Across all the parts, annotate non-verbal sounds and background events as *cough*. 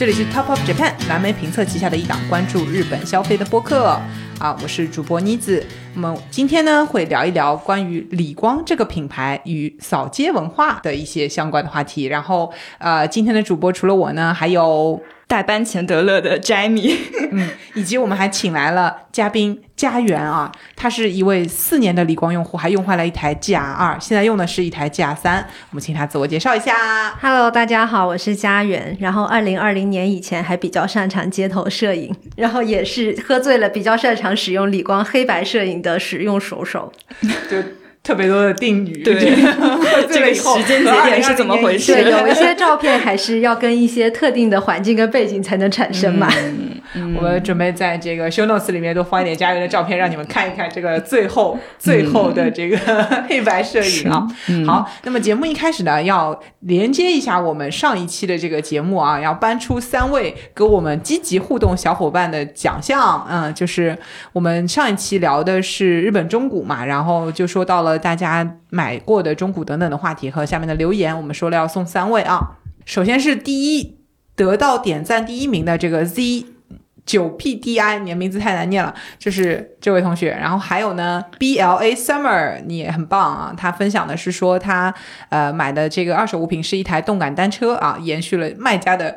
这里是 Top of Japan 蓝莓评测旗下的一档关注日本消费的播客啊，我是主播妮子。那么今天呢，会聊一聊关于理光这个品牌与扫街文化的一些相关的话题。然后，呃，今天的主播除了我呢，还有代班钱德勒的 Jamie，嗯，以及我们还请来了嘉宾家园啊，他是一位四年的理光用户，还用坏了一台 GR 二，现在用的是一台 GR 三。我们请他自我介绍一下。Hello，大家好，我是家园。然后，二零二零年以前还比较擅长街头摄影，*laughs* 然后也是喝醉了比较擅长使用理光黑白摄影的使用手手。就特别多的定语，对。这 *laughs* 这个时间节点是怎么回事？对，有一些照片还是要跟一些特定的环境跟背景才能产生嘛。我们准备在这个 show notes 里面多放一点家园的照片，让你们看一看这个最后最后的这个 *laughs* 黑白摄影啊。好，那么节目一开始呢，要连接一下我们上一期的这个节目啊，要搬出三位跟我们积极互动小伙伴的奖项。嗯，就是我们上一期聊的是日本中古嘛，然后就说到了大家买过的中古等等的话题和下面的留言，我们说了要送三位啊。首先是第一得到点赞第一名的这个 Z 九 PDI，你的名字太难念了，就是这位同学。然后还有呢，BLA Summer，你也很棒啊。他分享的是说他呃买的这个二手物品是一台动感单车啊，延续了卖家的。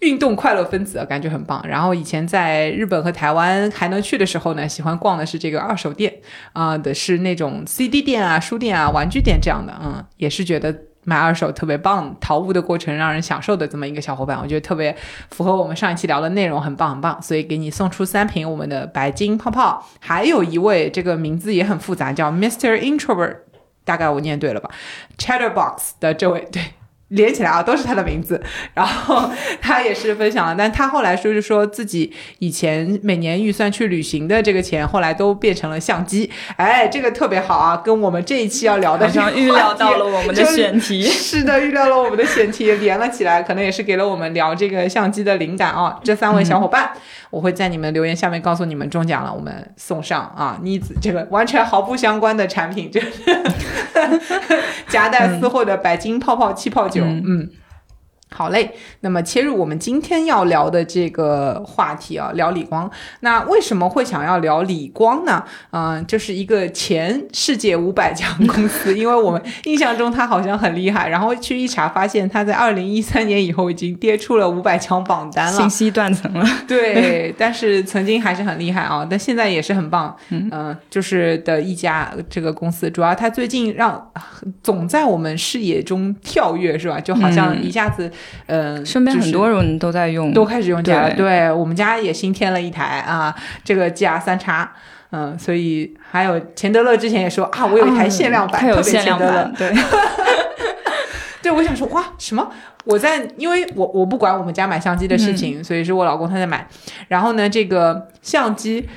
运动快乐分子感觉很棒。然后以前在日本和台湾还能去的时候呢，喜欢逛的是这个二手店啊、的是那种 CD 店啊、书店啊、玩具店这样的，嗯，也是觉得买二手特别棒，淘物的过程让人享受的这么一个小伙伴，我觉得特别符合我们上一期聊的内容，很棒很棒，所以给你送出三瓶我们的白金泡泡。还有一位这个名字也很复杂，叫 Mr. Introvert，大概我念对了吧？Chatterbox 的这位对。连起来啊，都是他的名字。*laughs* 然后他也是分享了，但他后来说是说自己以前每年预算去旅行的这个钱，后来都变成了相机。哎，这个特别好啊，跟我们这一期要聊的好像预料到了我们的选题。是的，预料了我们的选题，连了起来，可能也是给了我们聊这个相机的灵感啊。这三位小伙伴，我会在你们留言下面告诉你们中奖了，我们送上啊妮子这个完全毫不相关的产品，就是 *laughs* 夹带私货的白金泡泡气泡酒，嗯。好嘞，那么切入我们今天要聊的这个话题啊，聊李光。那为什么会想要聊李光呢？嗯、就是一个前世界五百强公司，因为我们印象中它好像很厉害，然后去一查发现它在二零一三年以后已经跌出了五百强榜单了信。息断层了，对，但是曾经还是很厉害啊，但现在也是很棒。嗯、就是的一家这个公司，主要它最近让总在我们视野中跳跃，是吧？就好像一下子，嗯、身边很多人都在用，都开始用 GR，对对我们家也新添了一台啊，这个 GR 三叉。嗯，所以还有钱德勒之前也说啊，我有一台限量版，它有特别限量钱德勒版，对，*laughs* 对，我想说哇，什么？我在，因为我我不管我们家买相机的事情，所以是我老公他在买。然后呢，这个相机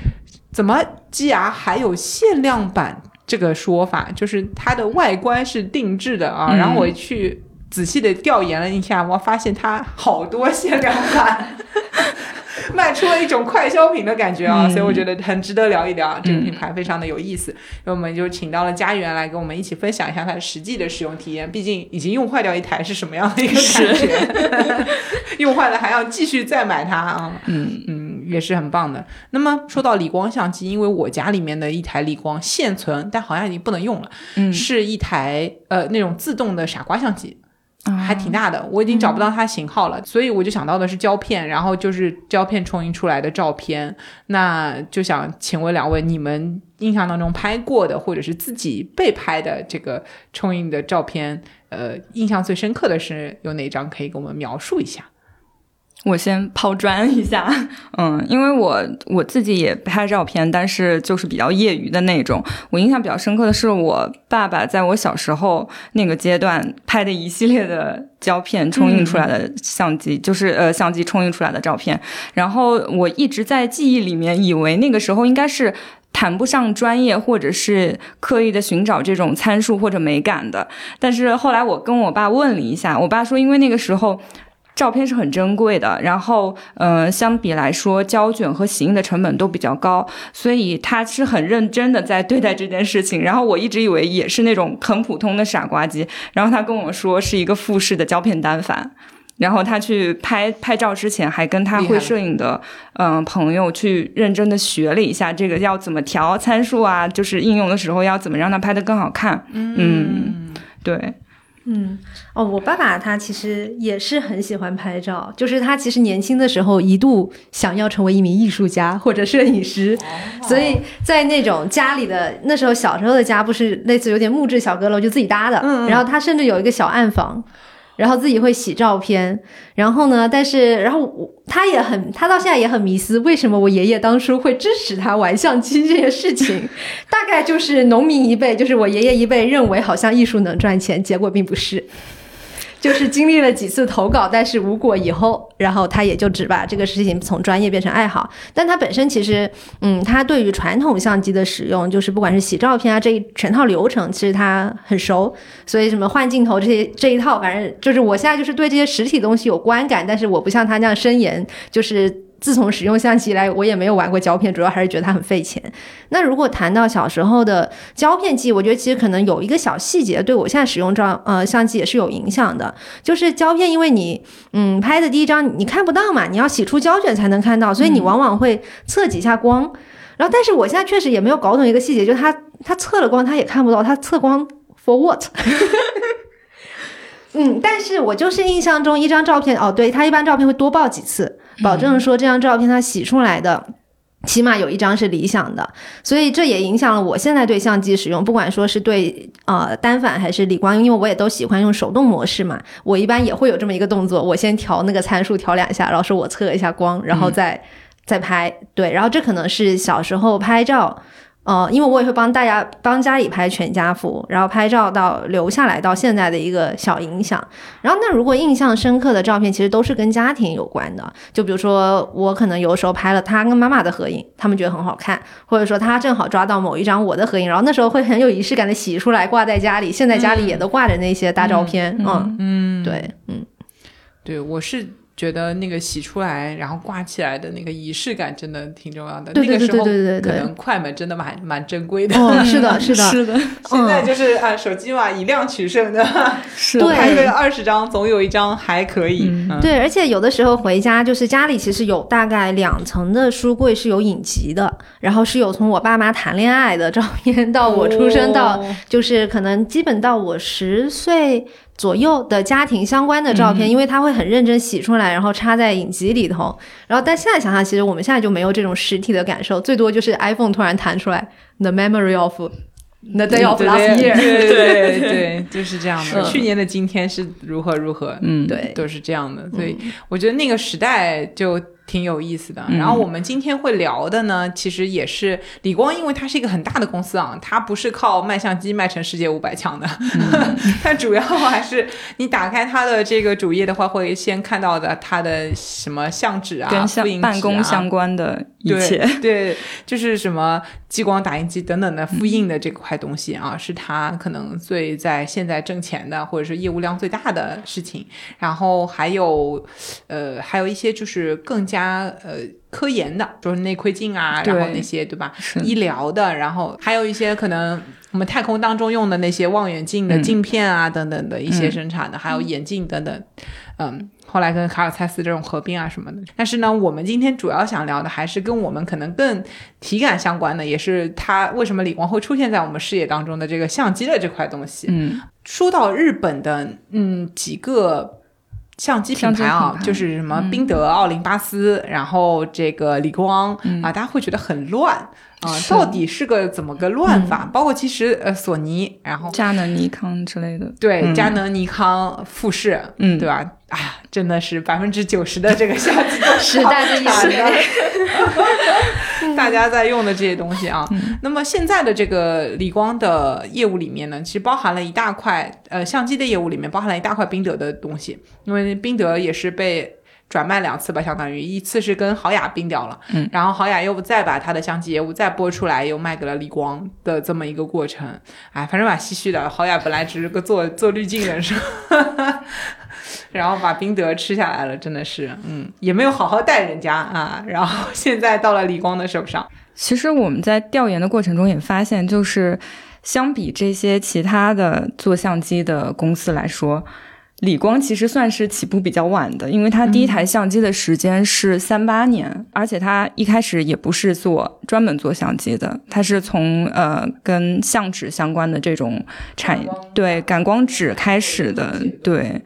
怎么 GR 还有限量版这个说法？就是它的外观是定制的啊。嗯然后我去仔细的调研了一下，我发现它好多限量版。*laughs* 卖出了一种快消品的感觉啊，嗯所以我觉得很值得聊一聊啊。这个品牌非常的有意思，所以我们就请到了家园来跟我们一起分享一下它的实际的使用体验。毕竟已经用坏掉一台是什么样的一个感觉？*laughs* 用坏了还要继续再买它啊？嗯嗯，也是很棒的。那么说到理光相机，因为我家里面的一台理光现存，但好像已经不能用了，嗯是一台呃那种自动的傻瓜相机。啊还挺大的，我已经找不到它型号了，所以我就想到的是胶片，然后就是胶片冲印出来的照片。那就想请问两位，你们印象当中拍过的，或者是自己被拍的这个冲印的照片，呃，印象最深刻的是有哪张可以给我们描述一下？我先抛砖一下，*laughs* 嗯，因为我我自己也拍照片，但是就是比较业余的那种。我印象比较深刻的是我爸爸在我小时候那个阶段拍的一系列的胶片冲印出来的相机，就是呃相机冲印出来的照片。然后我一直在记忆里面以为那个时候应该是。谈不上专业，或者是刻意的寻找这种参数或者美感的，但是后来我跟我爸问了一下，我爸说，因为那个时候照片是很珍贵的，然后呃，相比来说胶卷和洗印的成本都比较高，所以他是很认真的在对待这件事情。然后我一直以为也是那种很普通的傻瓜机，然后他跟我说是一个富士的胶片单反。然后他去拍拍照之前，还跟他会摄影的嗯朋友去认真的学了一下这个要怎么调参数啊，就是应用的时候要怎么让它拍的更好看。嗯，对。嗯，哦，我爸爸他其实也是很喜欢拍照，就是他其实年轻的时候一度想要成为一名艺术家或者摄影师，所以在那种家里的那时候小时候的家不是类似有点木质小阁楼就自己搭的，然后他甚至有一个小暗房。然后自己会洗照片，然后呢？但是，然后他也很，他到现在也很迷思，为什么我爷爷当初会支持他玩相机这件事情？大概就是农民一辈，就是我爷爷一辈认为好像艺术能赚钱，结果并不是。就是经历了几次投稿，但是无果以后，然后他也就只把这个事情从专业变成爱好。但他本身其实，嗯，他对于传统相机的使用，就是不管是洗照片啊这一全套流程，其实他很熟。所以什么换镜头这些这一套，反正就是我现在就是对这些实体东西有观感，但是我不像他那样深研，就是。自从使用相机以来，我也没有玩过胶片，主要还是觉得它很费钱。那如果谈到小时候的胶片机，我觉得其实可能有一个小细节对我现在使用照呃相机也是有影响的，就是胶片，因为你嗯拍的第一张你看不到嘛，你要洗出胶卷才能看到，所以你往往会测几下光。然后，但是我现在确实也没有搞懂一个细节，就是它它测了光，它也看不到，它测光 for what？*laughs* 嗯，但是我就是印象中一张照片，哦，对，它一般照片会多报几次，保证说这张照片它洗出来的起码有一张是理想的，所以这也影响了我现在对相机使用，不管说是对呃单反还是理光，因为我也都喜欢用手动模式嘛，我一般也会有这么一个动作，我先调那个参数调两下，然后说我测一下光，然后再再拍，对，然后这可能是小时候拍照。呃，因为我也会帮大家帮家里拍全家福，然后拍照到留下来到现在的一个小影响。然后那如果印象深刻的照片，其实都是跟家庭有关的。就比如说我可能有时候拍了他跟妈妈的合影，他们觉得很好看，或者说他正好抓到某一张我的合影，然后那时候会很有仪式感的洗出来挂在家里。现在家里也都挂着那些大照片。嗯嗯，对，嗯，对我是。觉得那个洗出来，然后挂起来的那个仪式感真的挺重要的。对对对对对对，可能快门真的蛮蛮珍贵的。哦，是的，*laughs* 是的，是的。现在就是啊，手机嘛，以量取胜的。是。拍个二十张，总有一张还可以。对，而且有的时候回家，就是家里其实有大概两层的书柜是有影集的，然后是有从我爸妈谈恋爱的照片，到我出生，到就是可能基本到我十岁。左右的家庭相关的照片，因为他会很认真洗出来，然后插在影集里头。然后，但现在想想，其实我们现在就没有这种实体的感受，最多就是 iPhone 突然弹出来 The memory of the day of last year。对 *laughs* 对，就是这样的。去年的今天是如何如何？嗯，对，都是这样的。所以我觉得那个时代就。挺有意思的，然后我们今天会聊的呢，其实也是李光，因为它是一个很大的公司啊，它不是靠卖相机卖成世界五百强的，*laughs* 它主要还是你打开它的这个主页的话，会先看到的它的什么相纸啊、跟办公相关的一切，对，就是什么激光打印机等等的复印的这块东西啊，是它可能最在现在挣钱的，或者是业务量最大的事情。然后还有，呃，还有一些就是更加。加呃科研的，就是内窥镜啊，然后那些对吧？医疗的，然后还有一些可能我们太空当中用的那些望远镜的镜片啊等等的一些生产的，还有眼镜等等。嗯，后来跟卡尔蔡司这种合并啊什么的。但是呢，我们今天主要想聊的还是跟我们可能更体感相关的，也是它为什么李光会出现在我们视野当中的这个相机的这块东西。嗯，说到日本的嗯几个。相机品牌啊，就是什么宾得、奥林巴斯，然后这个理光啊，大家会觉得很乱啊，到底是个怎么个乱法？包括其实呃，索尼，然后佳能、尼康之类的，对，佳能、尼康、富士，嗯，对吧？哎呀，真的是百分之九十的这个相机都时代的眼泪。*laughs* 大家在用的这些东西啊，那么现在的这个理光的业务里面呢，其实包含了一大块，呃，相机的业务里面包含了一大块宾得的东西，因为宾得也是被转卖两次吧，相当于一次是跟豪雅并掉了，嗯，然后豪雅又再把它的相机业务再拨出来，又卖给了理光的这么一个过程，哎，反正蛮唏嘘的，豪雅本来只是个做做滤镜的是吧？然后把宾得吃下来了，真的是，嗯，也没有好好带人家啊。然后现在到了李光的手上。其实我们在调研的过程中也发现，就是相比这些其他的做相机的公司来说，理光其实算是起步比较晚的，因为它第一台相机的时间是三八年，而且它一开始也不是做专门做相机的，它是从呃跟相纸相关的这种产业，对感光纸开始的，对。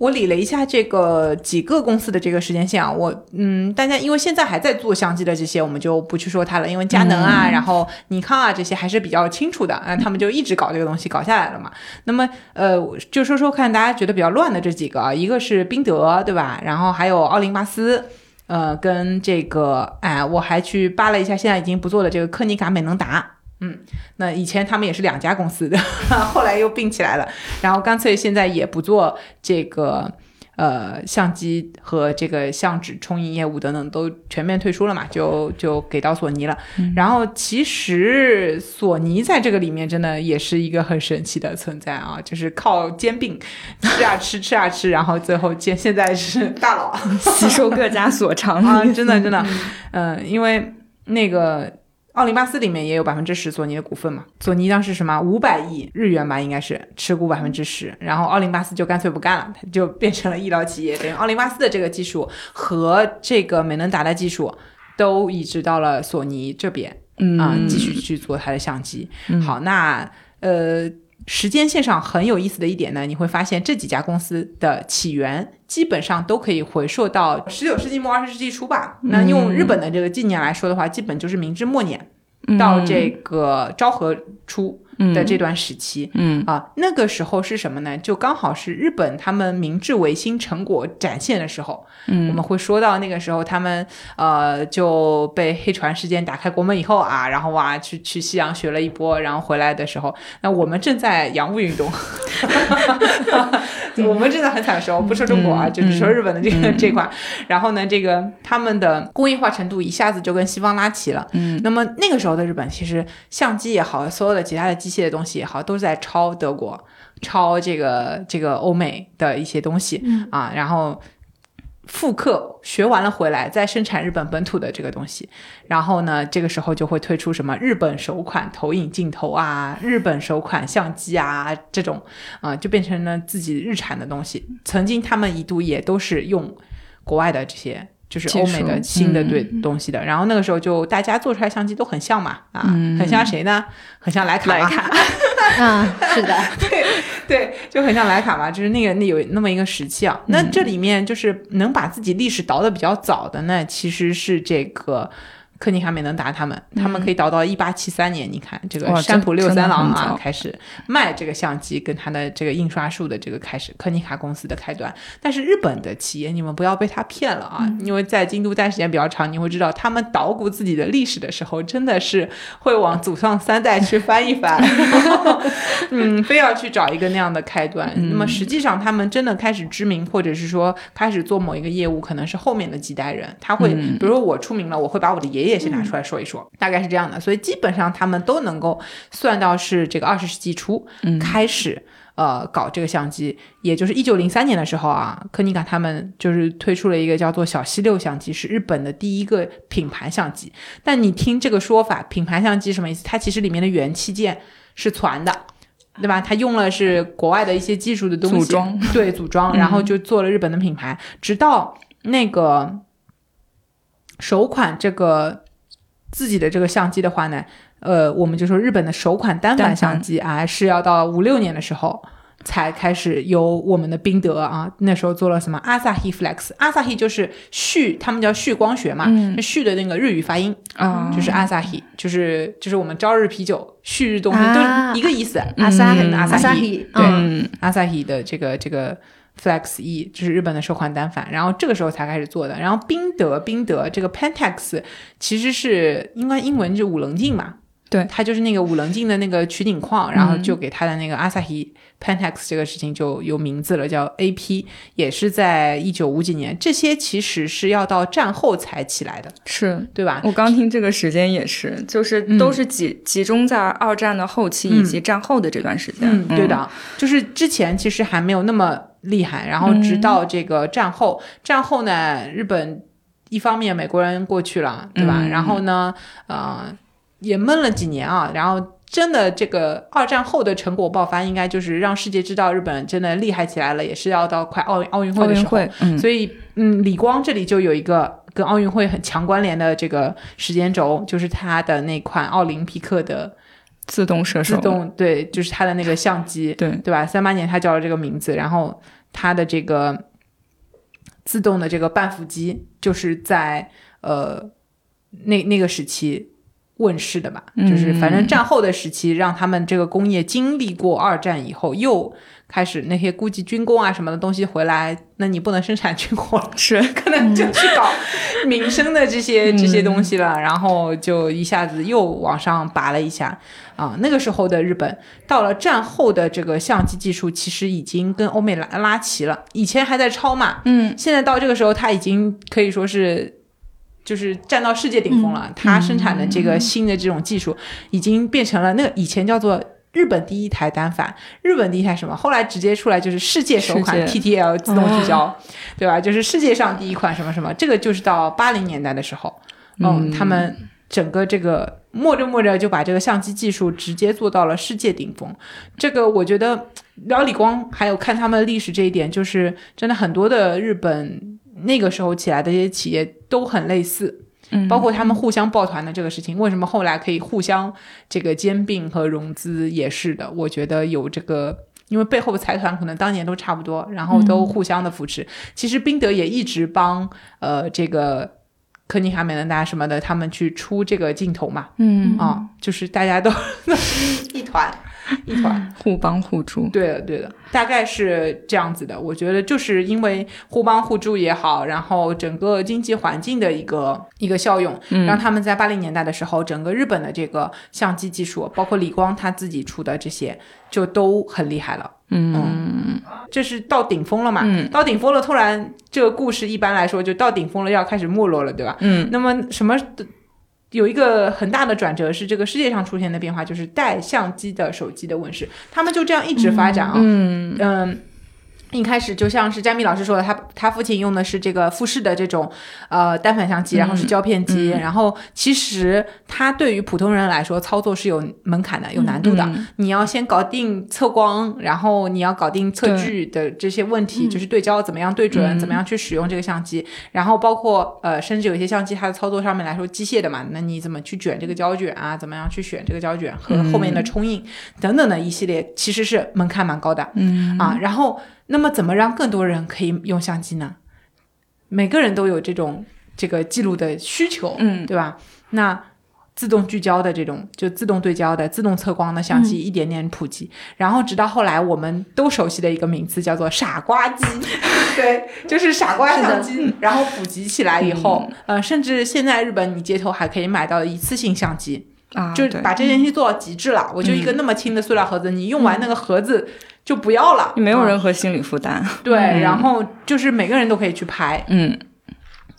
我理了一下这个几个公司的这个时间线啊，我嗯，大家因为现在还在做相机的这些，我们就不去说它了，因为佳能啊，然后尼康啊这些还是比较清楚的，啊，他们就一直搞这个东西搞下来了嘛。那么呃，就说说看大家觉得比较乱的这几个啊，一个是宾得，对吧？然后还有奥林巴斯，呃，跟这个哎，我还去扒了一下，现在已经不做的这个柯尼卡美能达。嗯，那以前他们也是两家公司的，*laughs* 后来又并起来了，然后干脆现在也不做这个呃相机和这个相纸冲印业务等等，都全面退出了嘛，就就给到索尼了。然后其实索尼在这个里面真的也是一个很神奇的存在啊，就是靠兼并吃啊吃吃啊吃，然后最后现现在是大佬 *laughs* 吸收各家所长啊，真的真的，嗯，*laughs* 因为那个。奥林巴斯里面也有百分之十索尼的股份嘛？索尼当时什么五百亿日元吧，应该是持股百分之十，然后奥林巴斯就干脆不干了，它就变成了医疗企业。等于奥林巴斯的这个技术和这个美能达的技术都移植到了索尼这边啊，继续去做它的相机。好，那呃。时间线上很有意思的一点呢，你会发现这几家公司的起源基本上都可以回溯到十九世纪末二十世纪初吧。那用日本的这个纪年来说的话，基本就是明治末年到这个昭和初。的这段时期，嗯。啊，那个时候是什么呢？就刚好是日本他们明治维新成果展现的时候。嗯，我们会说到那个时候，他们呃就被黑船事件打开国门以后啊，然后哇去去西洋学了一波，然后回来的时候，那我们正在洋务运动，*laughs* *laughs* 我们真的很惨的时候，不说中国啊，就是说日本的这个这块，然后呢，这个他们的工业化程度一下子就跟西方拉齐了。嗯，那么那个时候的日本，其实相机也好，所有的其他的机械的东西也好，都是在抄德国，抄这个这个欧美的一些东西啊，然后复刻学完了回来，再生产日本本土的这个东西，然后呢，这个时候就会推出什么日本首款投影镜头啊，日本首款相机啊，这种啊，就变成了自己日产的东西。曾经他们一度也都是用国外的这些。就是欧美的新的对东西的，然后那个时候就大家做出来相机都很像嘛，啊，很像谁呢？很像莱卡，莱卡，*laughs* 啊，是的，*laughs* 对对，就很像莱卡嘛，就是那个那有那么一个时期啊。那这里面就是能把自己历史倒的比较早的呢，其实是这个。柯尼卡没能达他们，他们可以倒到一八七三年。你看这个山浦六三郎啊，开始卖这个相机，跟他的这个印刷术的这个开始，柯尼卡公司的开端。但是日本的企业，你们不要被他骗了啊！因为在京都待时间比较长，你会知道他们捣鼓自己的历史的时候，真的是会往祖上三代去翻一翻，*laughs* 嗯，非要去找一个那样的开端。那么实际上，他们真的开始知名，或者是说开始做某一个业务，可能是后面的几代人。他会，比如说我出名了，我会把我的爷爷。也先拿出来说一说，大概是这样的，所以基本上他们都能够算到是这个二十世纪初开始呃搞这个相机，也就是一九零三年的时候啊，柯尼卡他们就是推出了一个叫做小西六相机，是日本的第一个品牌相机。但你听这个说法，品牌相机什么意思？它其实里面的元器件是传的，对吧？它用了是国外的一些技术的东西，组装对组装，*laughs* 然后就做了日本的品牌，直到那个。首款这个自己的这个相机的话呢，呃，我们就说日本的首款单反相机啊，是要到五六年的时候才开始由我们的宾得啊，那时候做了什么 Asahi Flex，Asahi 就是旭，他们叫旭光学嘛，旭的那个日语发音。啊，就是 Asahi，就是就是我们朝日啤酒旭日东升都一个意思，Asahi，Asahi，对，Asahi 的这个这个。Flex E 就是日本的收款单反，然后这个时候才开始做的。然后宾得，宾得这个 Pentax 其实是应该英文就五棱镜嘛，对，它就是那个五棱镜的那个取景框，然后就给它的那个 Asahi Pentax 这个事情就有名字了，叫 AP，也是在一九五几年。这些其实是要到战后才起来的，是对吧？我刚听这个时间也是，就是都是集集中在二战的后期以及战后的这段时间。嗯，对的，就是之前其实还没有那么。厉害，然后直到这个战后，战后呢，日本一方面美国人过去了，对吧？然后呢，呃，也闷了几年啊，然后真的这个二战后的成果爆发，应该就是让世界知道日本真的厉害起来了，也是要到快奥奥运会的时候。嗯，所以嗯，李光这里就有一个跟奥运会很强关联的这个时间轴，就是他的那款奥林匹克的自动射手，自动对，就是他的那个相机，对对吧？三八年他叫了这个名字，然后他的这个自动的这个半幅机，就是在呃那那个时期。问世的吧，就是反正战后的时期，让他们这个工业经历过二战以后，又开始那些估计军工啊什么的东西回来，那你不能生产军火了，是 *laughs* 可能就去搞民生的这些这些东西了，然后就一下子又往上拔了一下啊。那个时候的日本，到了战后的这个相机技术，其实已经跟欧美拉拉齐了，以前还在抄嘛，嗯，现在到这个时候，它已经可以说是。就是站到世界顶峰了，它生产的这个新的这种技术，已经变成了那个以前叫做日本第一台单反，日本第一台什么，后来直接出来就是世界首款 TTL 自动聚焦，对吧？就是世界上第一款什么什么，这个就是到八零年代的时候，嗯，他们整个这个摸着摸着就把这个相机技术直接做到了世界顶峰。这个我觉得聊李光还有看他们历史这一点，就是真的很多的日本。那个时候起来的一些企业都很类似，嗯，包括他们互相抱团的这个事情，为什么后来可以互相这个兼并和融资也是的？我觉得有这个，因为背后的财团可能当年都差不多，然后都互相的扶持。其实宾得也一直帮呃这个科尼卡、美能达什么的他们去出这个镜头嘛，嗯啊，就是大家都 *laughs* 一团。*laughs* 一团 *laughs* 互帮互助，对的，对的，大概是这样子的。我觉得就是因为互帮互助也好，然后整个经济环境的一个一个效用，让他们在八零年代的时候，整个日本的这个相机技术，包括理光他自己出的这些，就都很厉害了。嗯，这是到顶峰了嘛？到顶峰了，突然这个故事一般来说就到顶峰了，要开始没落了，对吧？嗯，那么什么？有一个很大的转折是这个世界上出现的变化，就是带相机的手机的问世，他们就这样一直发展啊，嗯嗯。一开始就像是佳米老师说的，他他父亲用的是这个富士的这种呃单反相机，然后是胶片机，然后其实它对于普通人来说操作是有门槛的，有难度的。你要先搞定测光，然后你要搞定测距的这些问题，就是对焦怎么样对准，怎么样去使用这个相机，然后包括呃，甚至有些相机它的操作上面来说机械的嘛，那你怎么去卷这个胶卷啊？怎么样去选这个胶卷和后面的冲印等等的一系列，其实是门槛蛮高的。嗯啊，然后。那么，怎么让更多人可以用相机呢？每个人都有这种这个记录的需求，嗯，对吧？那自动聚焦的这种，就自动对焦的、自动测光的相机一点点普及，然后直到后来我们都熟悉的一个名词叫做“傻瓜机”，*laughs* 对，就是傻瓜相机。然后普及起来以后，呃，甚至现在日本你街头还可以买到一次性相机啊，就把这件事情做到极致了。我就一个那么轻的塑料盒子，你用完那个盒子。就不要了，没有任何心理负担。*laughs* 对，然后就是每个人都可以去拍，嗯，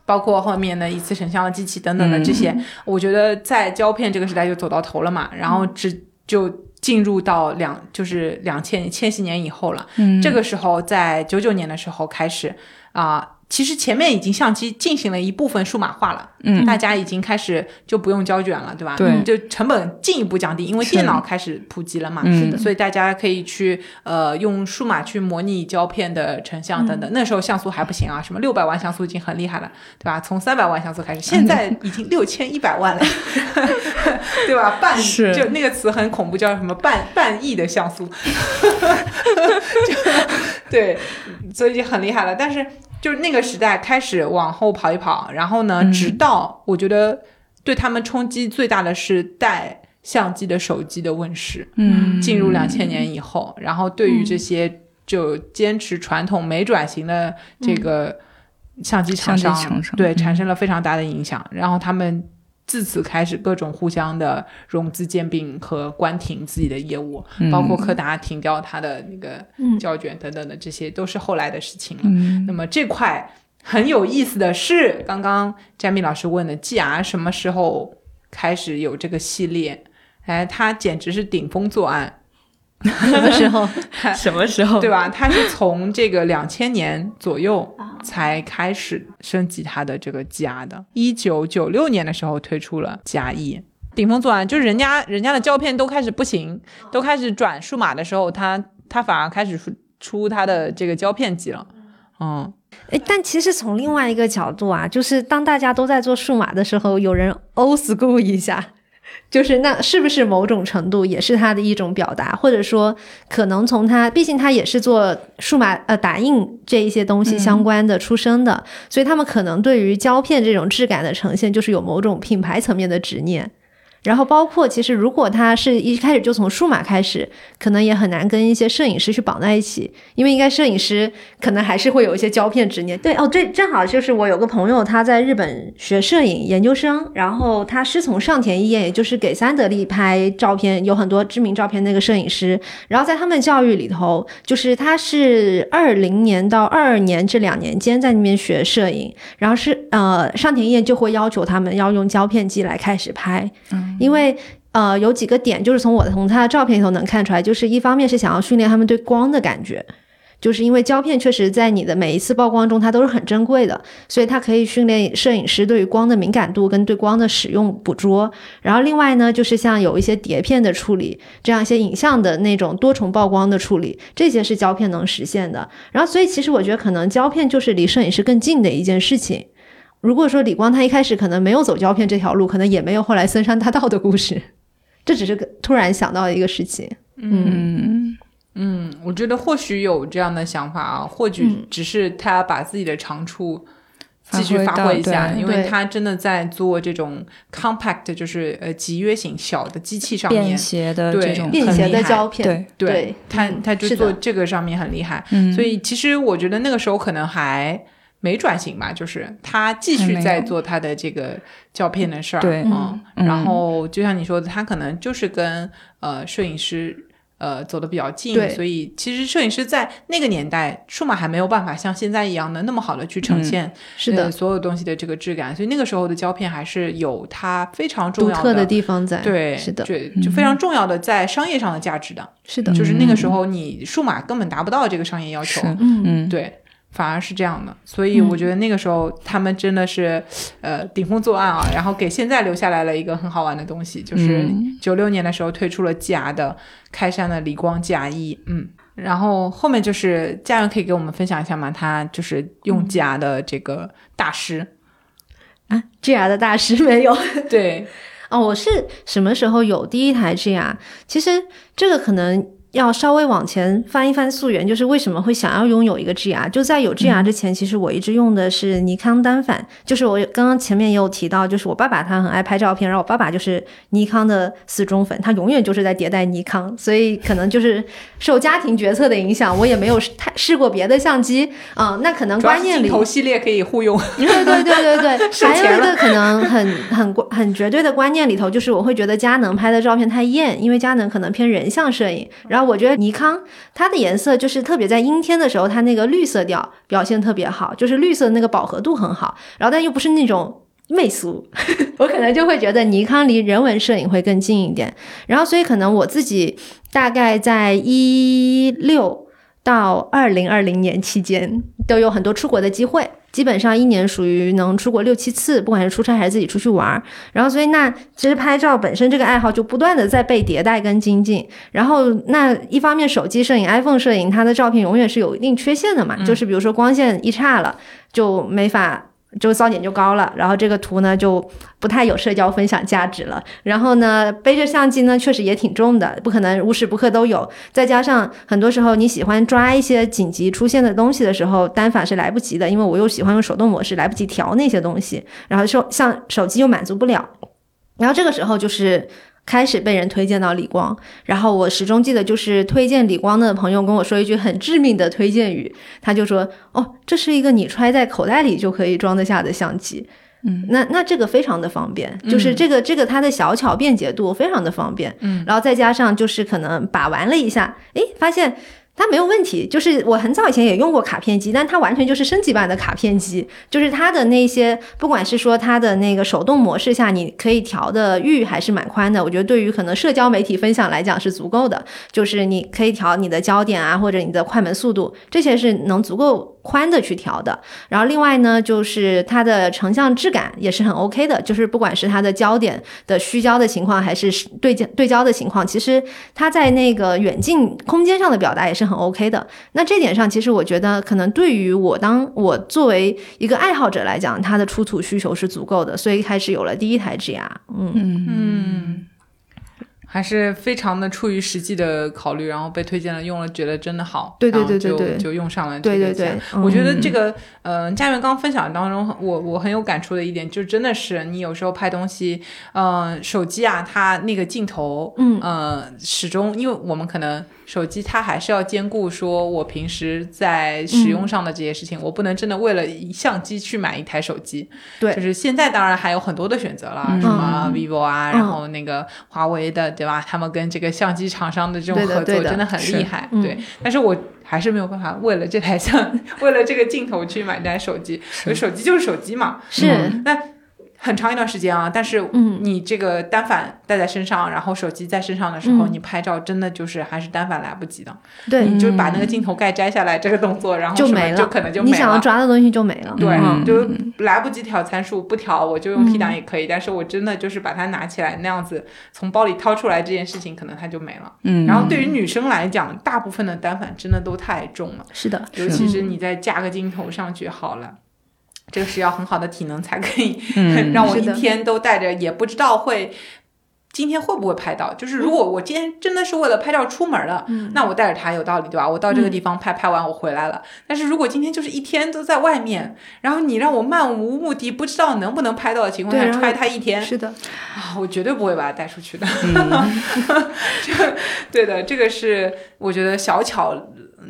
包括后面的一次成像的机器等等的这些，我觉得在胶片这个时代就走到头了嘛，然后只就进入到两就是两千千禧年以后了，嗯，这个时候在九九年的时候开始啊。其实前面已经相机进行了一部分数码化了，嗯，大家已经开始就不用胶卷了，对吧？对，就成本进一步降低，因为电脑开始普及了嘛，是的，所以大家可以去呃用数码去模拟胶片的成像等等。那时候像素还不行啊，什么六百万像素已经很厉害了，对吧？从三百万像素开始，现在已经六千一百万了，*laughs* 对吧？*laughs* 半是就那个词很恐怖，叫什么半半亿的像素，*laughs* 就对，所以就很厉害了，但是。就是那个时代开始往后跑一跑，然后呢，直到我觉得对他们冲击最大的是带相机的手机的问世，嗯，进入两千年以后，然后对于这些就坚持传统没转型的这个相机厂商，对产生了非常大的影响，然后他们。自此开始，各种互相的融资兼并和关停自己的业务，包括柯达停掉它的那个胶卷等等的，这些都是后来的事情了。那么这块很有意思的是，刚刚詹米老师问的，G R 什么时候开始有这个系列？哎，它简直是顶风作案。什么时候？*laughs* 什么时候？对吧？它是从这个两千年左右才开始升级它的这个 G R 的。一九九六年的时候推出了 G R E，顶峰作案，就是人家人家的胶片都开始不行，都开始转数码的时候，他他反而开始出出他的这个胶片机了。嗯，哎，但其实从另外一个角度啊，就是当大家都在做数码的时候，有人 old school 一下。就是那是不是某种程度也是他的一种表达，或者说可能从他，毕竟他也是做数码呃打印这一些东西相关的出身的，所以他们可能对于胶片这种质感的呈现，就是有某种品牌层面的执念。然后包括，其实如果他是一开始就从数码开始，可能也很难跟一些摄影师去绑在一起，因为应该摄影师可能还是会有一些胶片执念。对哦，对正好就是我有个朋友，他在日本学摄影研究生，然后他师从上田一彦，也就是给三得利拍照片有很多知名照片那个摄影师。然后在他们教育里头，就是他是二零年到二二年这两年间在那边学摄影，然后是呃上田一彦就会要求他们要用胶片机来开始拍。嗯。因为呃有几个点，就是从我从他的照片里头能看出来，就是一方面是想要训练他们对光的感觉，就是因为胶片确实在你的每一次曝光中它都是很珍贵的，所以它可以训练摄影师对于光的敏感度跟对光的使用捕捉。然后另外呢，就是像有一些碟片的处理，这样一些影像的那种多重曝光的处理，这些是胶片能实现的。然后所以其实我觉得可能胶片就是离摄影师更近的一件事情。如果说李光他一开始可能没有走胶片这条路，可能也没有后来森山大道的故事。*laughs* 这只是个突然想到的一个事情。嗯嗯，我觉得或许有这样的想法啊，或许只是他把自己的长处继续发挥一下，因为他真的在做这种 compact，就是呃集约型小的机器上面便携的这种便携的胶片，对对，他他就做这个上面很厉害。所以其实我觉得那个时候可能还。没转型吧，就是他继续在做他的这个胶片的事儿，对，嗯，然后就像你说的，他可能就是跟呃摄影师呃走的比较近，所以其实摄影师在那个年代，数码还没有办法像现在一样的那么好的去呈现是的所有东西的这个质感，所以那个时候的胶片还是有它非常重要的地方在，对，是的，对，就非常重要的在商业上的价值的，是的，就是那个时候你数码根本达不到这个商业要求，嗯嗯，对。反而是这样的，所以我觉得那个时候他们真的是，呃，顶风作案啊，然后给现在留下来了一个很好玩的东西，就是九六年的时候推出了假的开山的理光假一，嗯，然后后面就是家人可以给我们分享一下吗？他就是用假的这个大师啊，GR 的大师没有？对，*laughs* 哦，我是什么时候有第一台 GR？其实这个可能。要稍微往前翻一翻溯源，就是为什么会想要拥有一个 GR？就在有 GR 之前，其实我一直用的是尼康单反。就是我刚刚前面也有提到，就是我爸爸他很爱拍照片，然后我爸爸就是尼康的死忠粉，他永远就是在迭代尼康，所以可能就是受家庭决策的影响，我也没有太试过别的相机啊。那可能观念里头系列可以互用。对对对对对，还有一个可能很很很绝对的观念里头，就是我会觉得佳能拍的照片太艳，因为佳能可能偏人像摄影，然后。我觉得尼康它的颜色就是特别在阴天的时候，它那个绿色调表现特别好，就是绿色那个饱和度很好，然后但又不是那种媚俗，*laughs* 我可能就会觉得尼康离人文摄影会更近一点。然后所以可能我自己大概在一六到二零二零年期间都有很多出国的机会。基本上一年属于能出国六七次，不管是出差还是自己出去玩儿。然后，所以那其实拍照本身这个爱好就不断的在被迭代跟精进。然后，那一方面手机摄影、iPhone 摄影，它的照片永远是有一定缺陷的嘛，就是比如说光线一差了就没法。就噪点就高了，然后这个图呢就不太有社交分享价值了。然后呢，背着相机呢确实也挺重的，不可能无时不刻都有。再加上很多时候你喜欢抓一些紧急出现的东西的时候，单反是来不及的，因为我又喜欢用手动模式，来不及调那些东西。然后手像手机又满足不了。然后这个时候就是。开始被人推荐到理光，然后我始终记得，就是推荐理光的朋友跟我说一句很致命的推荐语，他就说：“哦，这是一个你揣在口袋里就可以装得下的相机。”嗯，那那这个非常的方便，就是这个这个它的小巧便捷度非常的方便。嗯，然后再加上就是可能把玩了一下，诶，发现。它没有问题，就是我很早以前也用过卡片机，但它完全就是升级版的卡片机，就是它的那些，不管是说它的那个手动模式下，你可以调的域还是蛮宽的。我觉得对于可能社交媒体分享来讲是足够的，就是你可以调你的焦点啊，或者你的快门速度，这些是能足够宽的去调的。然后另外呢，就是它的成像质感也是很 OK 的，就是不管是它的焦点的虚焦的情况，还是对焦对焦的情况，其实它在那个远近空间上的表达也是很 OK 的。那这点上，其实我觉得可能对于我当我作为一个爱好者来讲，它的出图需求是足够的，所以开始有了第一台 GR。嗯嗯。还是非常的出于实际的考虑，然后被推荐了，用了觉得真的好，对对对对对，就用上了。对对对，我觉得这个，嗯，佳媛刚分享当中，我我很有感触的一点，就真的是你有时候拍东西，嗯，手机啊，它那个镜头，嗯，呃，始终，因为我们可能。手机它还是要兼顾说，我平时在使用上的这些事情，我不能真的为了相机去买一台手机。对，就是现在当然还有很多的选择了，什么 vivo 啊，然后那个华为的，对吧？他们跟这个相机厂商的这种合作真的很厉害。对，但是我还是没有办法为了这台相，*laughs* 为了这个镜头去买台手机。手机就是手机嘛。是。那。很长一段时间啊，但是你这个单反带在身上，然后手机在身上的时候，你拍照真的就是还是单反来不及的。对，你就把那个镜头盖摘下来，这个动作，然后就没了，就可能就没了。你想要抓的东西就没了。对，就来不及调参数，不调我就用 P 档也可以。但是我真的就是把它拿起来那样子，从包里掏出来这件事情，可能它就没了。嗯。然后对于女生来讲，大部分的单反真的都太重了。是的。尤其是你再加个镜头上去，好了。这个是要很好的体能才可以 *laughs* 让我一天都带着，也不知道会今天会不会拍到。就是如果我今天真的是为了拍照出门了，那我带着它有道理，对吧？我到这个地方拍拍完我回来了。但是如果今天就是一天都在外面，然后你让我漫无目的，不知道能不能拍到的情况下揣它一天，是的啊，我绝对不会把它带出去的。*laughs* 这对的，这个是我觉得小巧。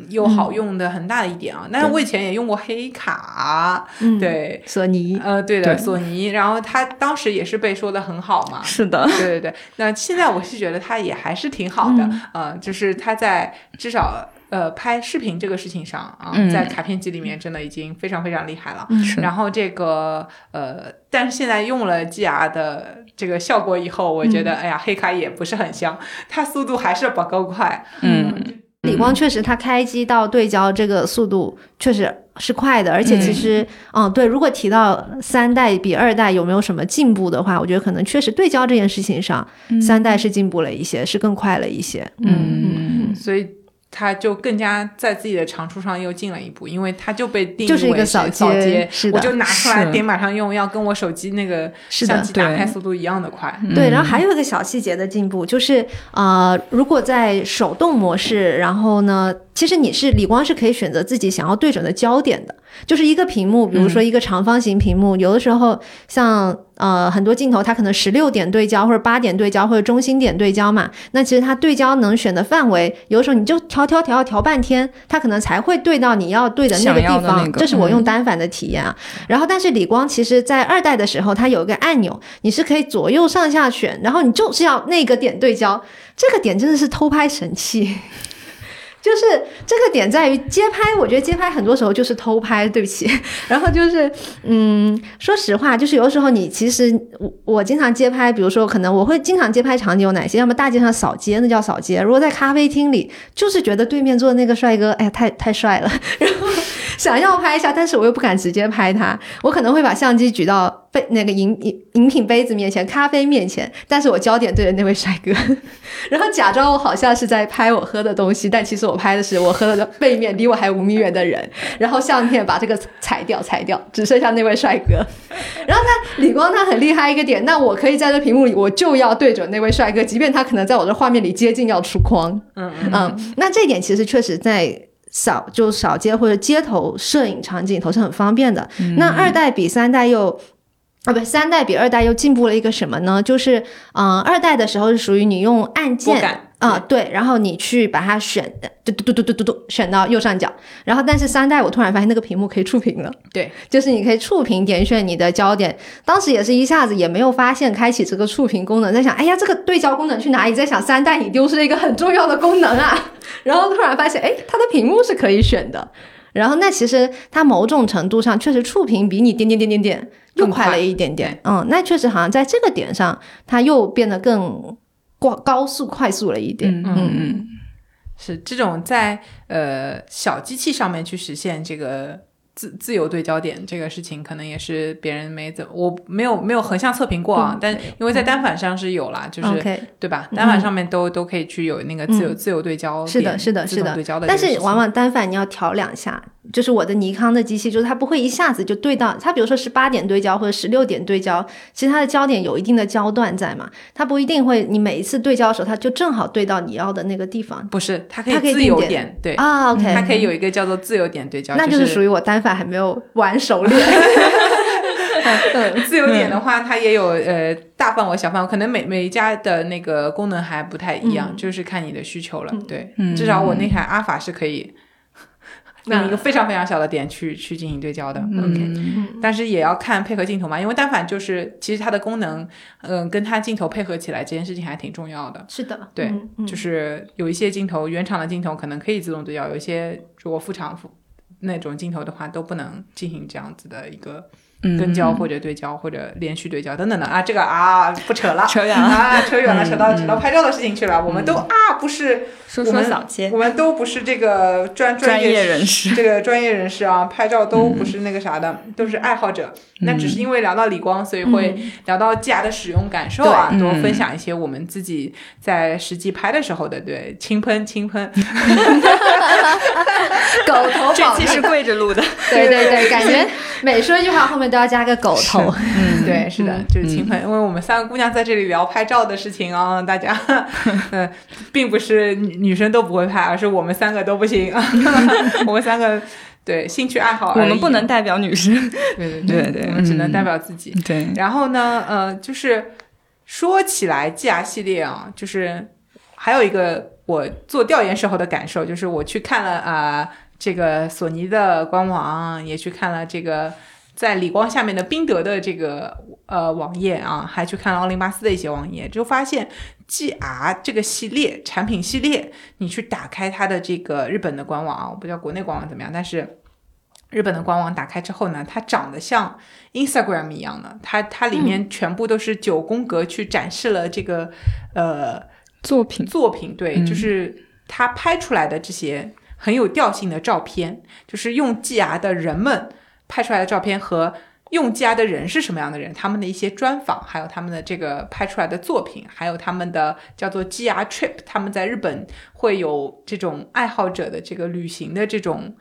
又好用的很大的一点啊，但是我以前也用过黑卡，对，索尼，呃，对的，索尼，然后它当时也是被说的很好嘛，是的，对对对，那现在我是觉得它也还是挺好的，呃，就是它在至少呃拍视频这个事情上啊，在卡片机里面真的已经非常非常厉害了，然后这个呃，但是现在用了 GR 的这个效果以后，我觉得哎呀，黑卡也不是很香，它速度还是不够快，嗯。理光确实，它开机到对焦这个速度确实是快的，而且其实，嗯，对，如果提到三代比二代有没有什么进步的话，我觉得可能确实对焦这件事情上，三代是进步了一些，是更快了一些，嗯，所以。它就更加在自己的长处上又进了一步，因为它就被定义为扫街，我就拿出来点马上用，要跟我手机那个相机打开速度一样的快。对，然后还有一个小细节的进步，就是呃，如果在手动模式，然后呢，其实你是理光是可以选择自己想要对准的焦点的。就是一个屏幕，比如说一个长方形屏幕，有的时候像呃很多镜头，它可能十六点对焦或者八点对焦或者中心点对焦嘛。那其实它对焦能选的范围，有的时候你就调调调调半天，它可能才会对到你要对的那个地方。这是我用单反的体验啊。然后但是理光其实在二代的时候，它有一个按钮，你是可以左右上下选，然后你就是要那个点对焦，这个点真的是偷拍神器。就是这个点在于街拍，我觉得街拍很多时候就是偷拍，对不起。*laughs* 然后就是，嗯，说实话，就是有的时候你其实我我经常街拍，比如说可能我会经常街拍场景有哪些？要么大街上扫街，那叫扫街；如果在咖啡厅里，就是觉得对面坐的那个帅哥，哎呀，太太帅了，然 *laughs* 后想要拍一下，但是我又不敢直接拍他，我可能会把相机举到。杯那个饮饮饮品杯子面前，咖啡面前，但是我焦点对着那位帅哥，*laughs* 然后假装我好像是在拍我喝的东西，但其实我拍的是我喝的背面离我还有五米远的人，然后相片把这个裁掉裁掉，只剩下那位帅哥。*laughs* 然后他李光他很厉害一个点，那我可以在这屏幕里，我就要对准那位帅哥，即便他可能在我的画面里接近要出框。嗯嗯，那这点其实确实在扫就扫街或者街头摄影场景头是很方便的。那二代比三代又。啊，不，三代比二代又进步了一个什么呢？就是，嗯，二代的时候是属于你用按键啊，对，然后你去把它选，嘟嘟嘟嘟嘟嘟嘟，选到右上角。然后，但是三代我突然发现那个屏幕可以触屏了，对，就是你可以触屏点选你的焦点。当时也是一下子也没有发现开启这个触屏功能，在想，哎呀，这个对焦功能去哪里？在想三代你丢失了一个很重要的功能啊。*laughs* 然后突然发现，哎，它的屏幕是可以选的。然后那其实它某种程度上确实触屏比你点点点点点。又快了一点点，嗯，那确实好像在这个点上，它又变得更高高速快速了一点，嗯嗯。是这种在呃小机器上面去实现这个自自由对焦点这个事情，可能也是别人没怎我没有没有横向测评过啊，但因为在单反上是有啦，就是对吧？单反上面都都可以去有那个自由自由对焦，是的，是的，是的对焦的但。是往往单反你要调两下，就是我的尼康的机器，就是它不会一下子就对到，它比如说十八点对焦或者十六点对焦，其实它的焦点有一定的焦段在嘛，它不一定会你每一次对焦的时候，它就正好对到你要的那个地方不是，它可以自由定点点，对，啊。OK，它可以有一个叫做自由点对焦，那就是属于我单反还没有玩熟练。*laughs* 嗯自由点的话，它也有呃大范围、小范围，可能每每一家的那个功能还不太一样，嗯就是看你的需求了。对，嗯至少我那台阿法是可以那用一个非常非常小的点去去进行对焦的。OK，嗯但是也要看配合镜头嘛，因为单反就是其实它的功能，嗯、跟它镜头配合起来这件事情还挺重要的。是的，对嗯嗯就是有一些镜头，原厂的镜头可能可以自动对焦，有一些如果副厂副那种镜头的话，都不能进行这样子的一个嗯跟焦或者对焦或者连续对焦等等的。啊，这个啊不扯了，*laughs* 扯远了。啊，扯远了，嗯扯到扯到拍照的事情去了。我们都啊不是，说说我们小切我们都不是这个专专业业人士，这个专业人士啊，拍照都不是那个啥的，都是爱好者。那只是因为聊到理光，所以会聊到 R 的使用感受啊，多分享一些我们自己在实际拍的时候的对轻喷轻喷。*laughs* 狗头 *laughs* 这保期是跪着录的，对对对，感觉每说一句话后面都要加个狗头。*laughs* 嗯，对，是的，就是轻喷，因为我们三个姑娘在这里聊拍照的事情啊，大家，嗯，*laughs* 并不是女女生都不会拍，而是我们三个都不行，*laughs* 我们三个对兴趣爱好，我们不能代表女生，对对对对我们只能嗯代表自己。对，然后呢，呃，就是说起来 GR 系列啊，就是还有一个我做调研时候的感受，就是我去看了啊、这个索尼的官网，也去看了这个在理光下面的宾得的这个呃网页啊，还去看了奥林巴斯的一些网页，就发现 GR 这个系列产品系列，你去打开它的这个日本的官网啊，我不知道国内官网怎么样，但是。日本的官网打开之后呢，它长得像 Instagram 一样的，它它里面全部都是九宫格去展示了这个、呃作品，作品，对，嗯就是他拍出来的这些很有调性的照片，就是用 GR 的人们拍出来的照片和用 GR 的人是什么样的人，他们的一些专访，还有他们的这个拍出来的作品，还有他们的叫做 GR trip，他们在日本会有这种爱好者的这个旅行的这种。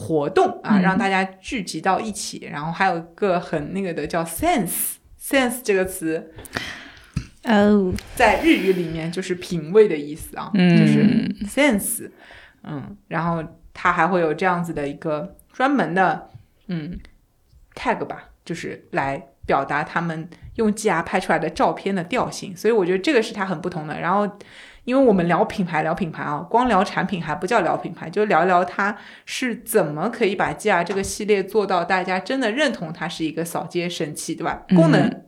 活动啊，嗯让大家聚集到一起，然后还有一个很那个的叫 sense，sense 这个词，哦，在日语里面就是品味的意思啊，嗯就是 sense，嗯，然后它还会有这样子的一个专门的嗯 tag 吧，就是来表达他们用 GR 拍出来的照片的调性，所以我觉得这个是它很不同的。然后，因为我们聊品牌聊品牌啊，光聊产品还不叫聊品牌，就聊聊它是怎么可以把 GR 这个系列做到大家真的认同它是一个扫街神器，对吧？功能。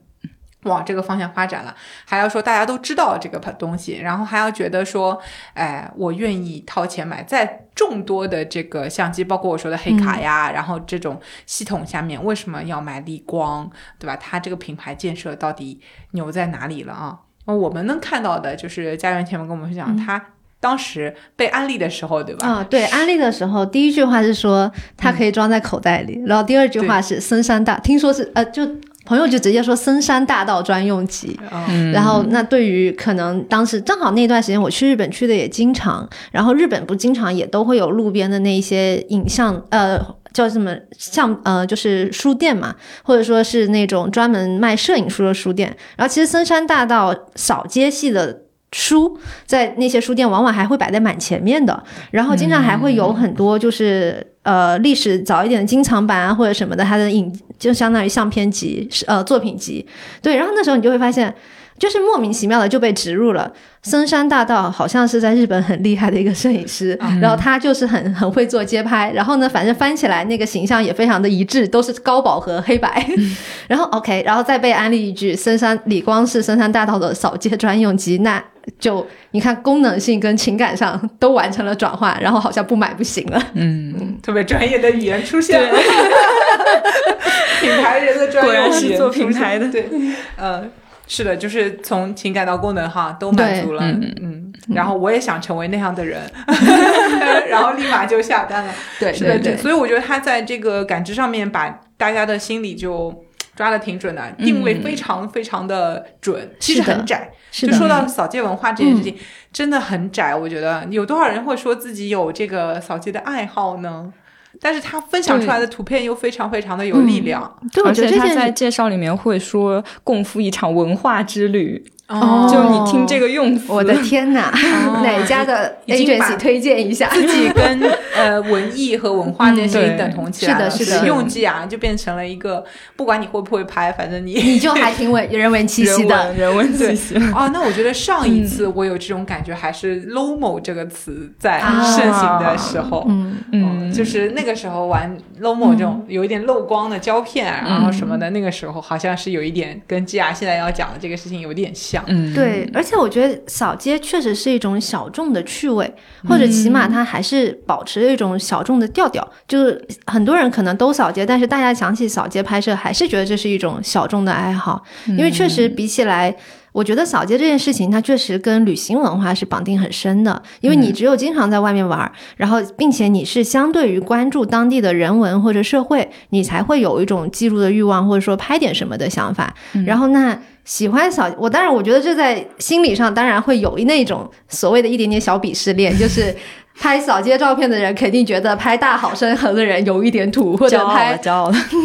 往这个方向发展了，还要说大家都知道这个东西，然后还要觉得说，哎，我愿意掏钱买，在众多的这个相机，包括我说的黑卡呀，然后这种系统下面，为什么要买力光，对吧？它这个品牌建设到底牛在哪里了啊？我们能看到的就是家园前面跟我们讲，他当时被安利的时候，对吧？啊、对，安利的时候，第一句话是说它可以装在口袋里，然后第二句话是森山大，听说是呃，就朋友就直接说森山大道专用机。嗯，然后，那对于可能当时正好那段时间我去日本去的也经常，然后日本不经常也都会有路边的那一些影像，呃，叫什么像呃，就是书店嘛，或者说是那种专门卖摄影书的书店。然后其实森山大道扫街系的。书在那些书店往往还会摆在满前面的，然后经常还会有很多就是、呃历史早一点的珍藏版啊或者什么的，它的影就相当于相片集呃作品集，对，然后那时候你就会发现。就是莫名其妙的就被植入了。深山大道好像是在日本很厉害的一个摄影师，然后他就是很很会做街拍，然后呢，反正翻起来那个形象也非常的一致，都是高饱和黑白。然后 OK，然后再被安利一句，深山李光是深山大道的扫街专用机，那就你看功能性跟情感上都完成了转换，然后好像不买不行了。嗯，特别专业的语言出现了，*laughs* 品牌人的专业果然是做品牌的对，嗯。是的，就是从情感到功能哈都满足了，嗯。嗯然后我也想成为那样的人，*laughs* 然后立马就下单了。对是的，对对，所以我觉得他在这个感知上面把大家的心理就抓的挺准的，定位非常非常的准，其实很窄。是的，就说到扫街文化这件事情，真的很窄。我觉得。有多少人会说自己有这个扫街的爱好呢？但是他分享出来的图片又非常非常的有力量。对，我而且他在觉得这件事介绍里面会说共赴一场文化之旅，哦。就你听这个用词，我的天哪，哪家的已经把 agency 推荐一下？自己跟呃文艺和文化这件事情嗯对。等同起来了，是的是的。用技啊就变成了一个，不管你会不会拍，反正你 *laughs* 你就还挺文人文气息人的。*laughs* 文人文气息。哦，那我觉得上一次我有这种感觉，还是 “lomo” 这个词在啊。盛行的时候。嗯，嗯，就是那个时候玩 lomo 这种有一点漏光的胶片，啊然后什么的，那个时候好像是有一点跟 G R 现在要讲的这个事情有点像。嗯，对，而且我觉得扫街确实是一种小众的趣味，或者起码它还是保持着一种小众的调调。就是很多人可能都扫街，但是大家想起扫街拍摄，还是觉得这是一种小众的爱好，因为确实比起来。我觉得扫街这件事情，它确实跟旅行文化是绑定很深的，因为你只有经常在外面玩，然后并且你是相对于关注当地的人文或者社会，你才会有一种记录的欲望，或者说拍点什么的想法。然后那喜欢扫我，当然我觉得这在心理上当然会有那种所谓的一点点小鄙视链，就是 *laughs* 拍扫街照片的人肯定觉得拍大好山河的人有一点土，或者拍。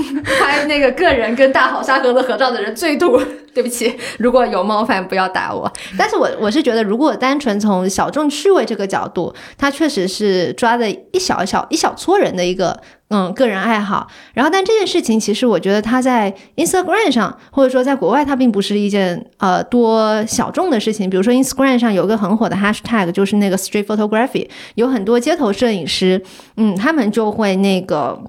*laughs* 拍那个个人跟大好山河的合照的人最土。对不起，如果有冒犯，不要打我。但是我我是觉得，如果单纯从小众趣味这个角度，它确实是抓的一小小一小撮人的一个嗯个人爱好。然后，但这件事情其实我觉得它在 Instagram 上，或者说在国外，它并不是一件呃多小众的事情。比如说 Instagram 上有一个很火的 hashtag，就是那个 street photography，有很多街头摄影师，嗯，他们就会那个。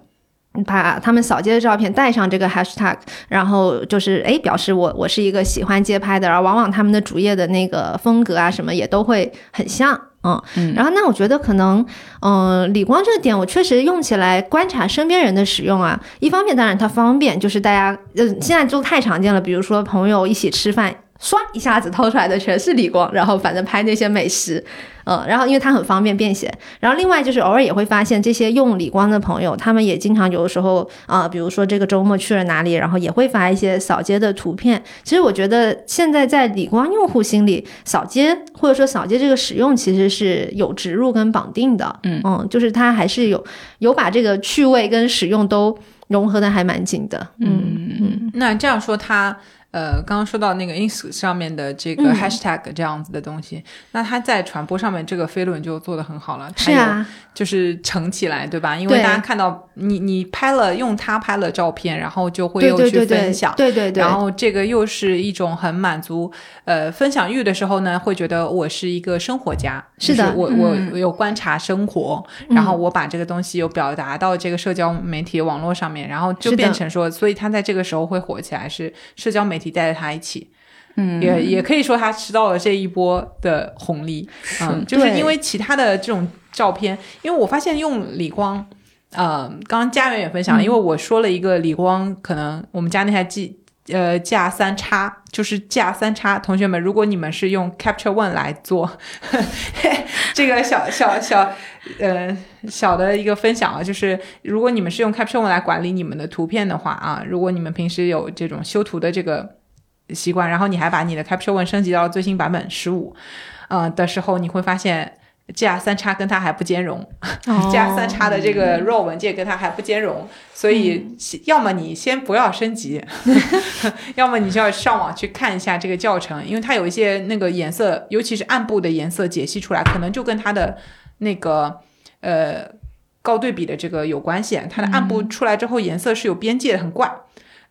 把他们扫街的照片带上这个 hashtag，然后就是哎，表示我我是一个喜欢街拍的，然后往往他们的主页的那个风格啊什么也都会很像，嗯，嗯然后那我觉得可能，嗯、理光这个点我确实用起来观察身边人的使用啊，一方面当然它方便，就是大家呃现在就太常见了，比如说朋友一起吃饭。唰一下子掏出来的全是理光，然后反正拍那些美食，嗯，然后因为它很方便便携，然后另外就是偶尔也会发现这些用理光的朋友，他们也经常有的时候啊、比如说这个周末去了哪里，然后也会发一些扫街的图片。其实我觉得现在在理光用户心里，扫街或者说扫街这个使用其实是有植入跟绑定的，嗯就是它还是有有把这个趣味跟使用都融合的还蛮紧的，嗯嗯那这样说他。呃，刚刚说到那个 ins 上面的这个嗯。hashtag 这样子的东西，那它在传播上面这个飞轮就做得很好了。是啊，就是盛起来，对吧？因为大家看到你你拍了用它拍了照片，然后就会对又去对对。对分享，对对对，然后这个又是一种很满足呃分享欲的时候呢，会觉得我是一个生活家，是的。就是我嗯我我有观察生活，然后我把这个东西有表达到这个社交媒体网络上面，然后就变成说，所以他在这个时候会火起来，是社交媒体带着他一起。嗯，也也可以说他吃到了这一波的红利，嗯，就是因为其他的这种照片，因为我发现用李光，呃，刚刚家园也分享了，因为我说了一个李光，可能我们家那台机。呃，架三叉就是架三叉，同学们，如果你们是用 Capture One 来做 *laughs* 这个小小小呃小的一个分享啊，就是如果你们是用 Capture One 来管理你们的图片的话啊，如果你们平时有这种修图的这个习惯，然后你还把你的 Capture One 升级到最新版本十五，呃的时候，你会发现。加三叉跟它还不兼容，，*laughs* G R 三叉的这个 RAW 文件跟它还不兼容，所以要么你先不要升级，*laughs* 要么你就要上网去看一下这个教程，因为它有一些那个颜色，尤其是暗部的颜色解析出来，可能就跟它的那个呃高对比的这个有关系，它的暗部出来之后颜色是有边界的，很怪。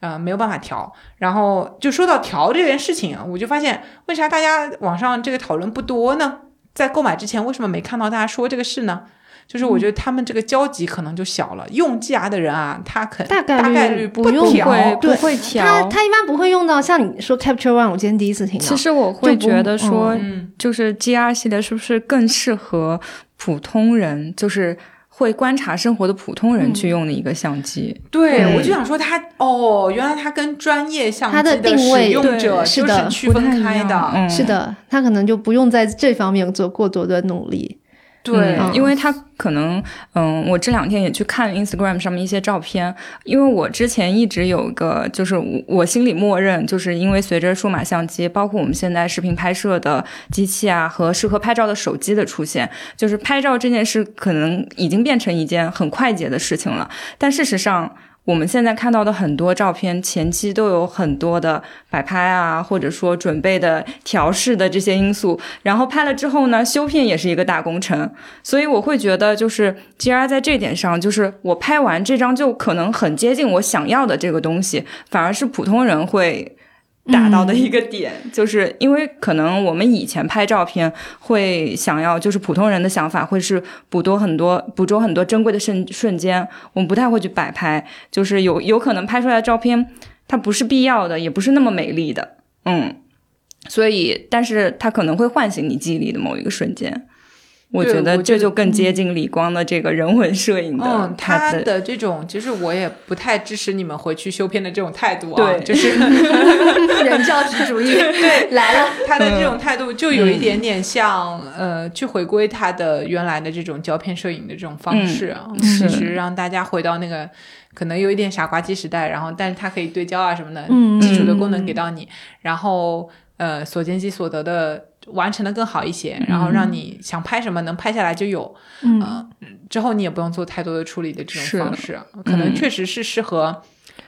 呃，没有办法调，然后就说到调这件事情啊，我就发现为啥大家网上这个讨论不多呢？在购买之前，为什么没看到大家说这个事呢？就是我觉得他们这个交集可能就小了，用 GR 的人啊，他可大概率大概率不会不会调，他他一般不会用到像你说 Capture One，我今天第一次听到。其实我会觉得说，嗯，就是 GR 系列是不是更适合普通人？就是会观察生活的普通人去用的一个相机。对，我就想说它哦，原来它跟专业相机的定位使用者是的区分开的，是的，它可能就不用在这方面做过多的努力。对，因为他可能，嗯，我这两天也去看 Instagram 上面一些照片，因为我之前一直有个，就是我心里默认，就是因为随着数码相机，包括我们现在视频拍摄的机器啊，和适合拍照的手机的出现，就是拍照这件事可能已经变成一件很快捷的事情了，但事实上。我们现在看到的很多照片，前期都有很多的摆拍啊，或者说准备的调试的这些因素。然后拍了之后呢，修片也是一个大工程。所以我会觉得，就是 G R 在这点上，就是我拍完这张就可能很接近我想要的这个东西，反而是普通人会。达到的一个点，就是因为可能我们以前拍照片会想要，就是普通人的想法会是捕捉很多、捕捉很多珍贵的瞬瞬间，我们不太会去摆拍，就是有有可能拍出来的照片它不是必要的，也不是那么美丽的，嗯，所以，但是它可能会唤醒你记忆里的某一个瞬间。我觉得这就更接近李光的这个人文摄影的。嗯，他的这种，其实我也不太支持你们回去修片的这种态度啊。对，就是 *laughs* 人教 *laughs* 师主义。对，来了。他的这种态度就有一点点像，呃，去回归他的原来的这种胶片摄影的这种方式啊。其实让大家回到那个可能有一点傻瓜机时代，然后但是它可以对焦啊什么的，基础的功能给到你，然后呃，所见即所得的。完成的更好一些，然后让你想拍什么能拍下来就有，嗯，之后你也不用做太多的处理的这种方式，可能确实是适合，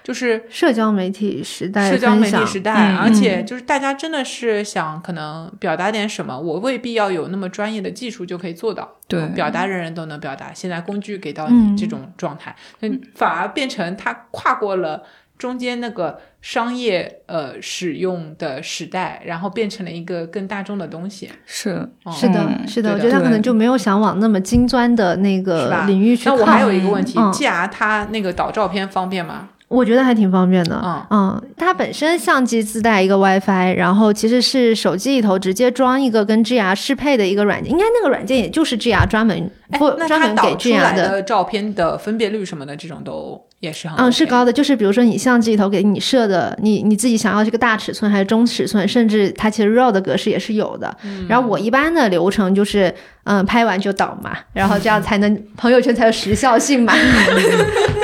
就是社交媒体时代，社交媒体时代，而且就是大家真的是想可能表达点什么，我未必要有那么专业的技术就可以做到，对，表达人人都能表达，现在工具给到你这种状态，嗯，反而变成它跨过了。中间那个商业呃使用的时代，然后变成了一个更大众的东西。是是的，是的，我觉得他可能就没有想往那么精钻的那个领域去。那我还有一个问题，G R 它那个导照片方便吗？我觉得还挺方便的，嗯。嗯，它本身相机自带一个 WiFi，然后其实是手机里头直接装一个跟 GR 适配的一个软件，应该那个软件也就是 GR 专门不专门给 GR 的照片的分辨率什么的这种都也是很嗯是高的，就是比如说你相机里头给你设的，你你自己想要这个大尺寸还是中尺寸，甚至它其实 RAW 的格式也是有的。然后我一般的流程就是嗯拍完就导嘛，然后这样才能朋友圈才有时效性嘛。*laughs*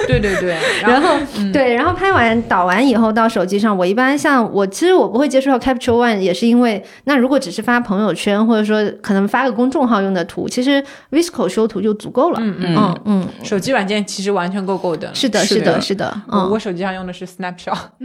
对对对，然后对，然后拍完导完以后到手机上，我一般像我其实我不会接触到 Capture One，也是因为那如果只是发朋友圈或者说可能发个公众号用的图，其实 Visco 修图就足够了。嗯嗯嗯，手机软件其实完全够够的。是的，是的，是的。我我手机上用的是 Snapshot。*laughs*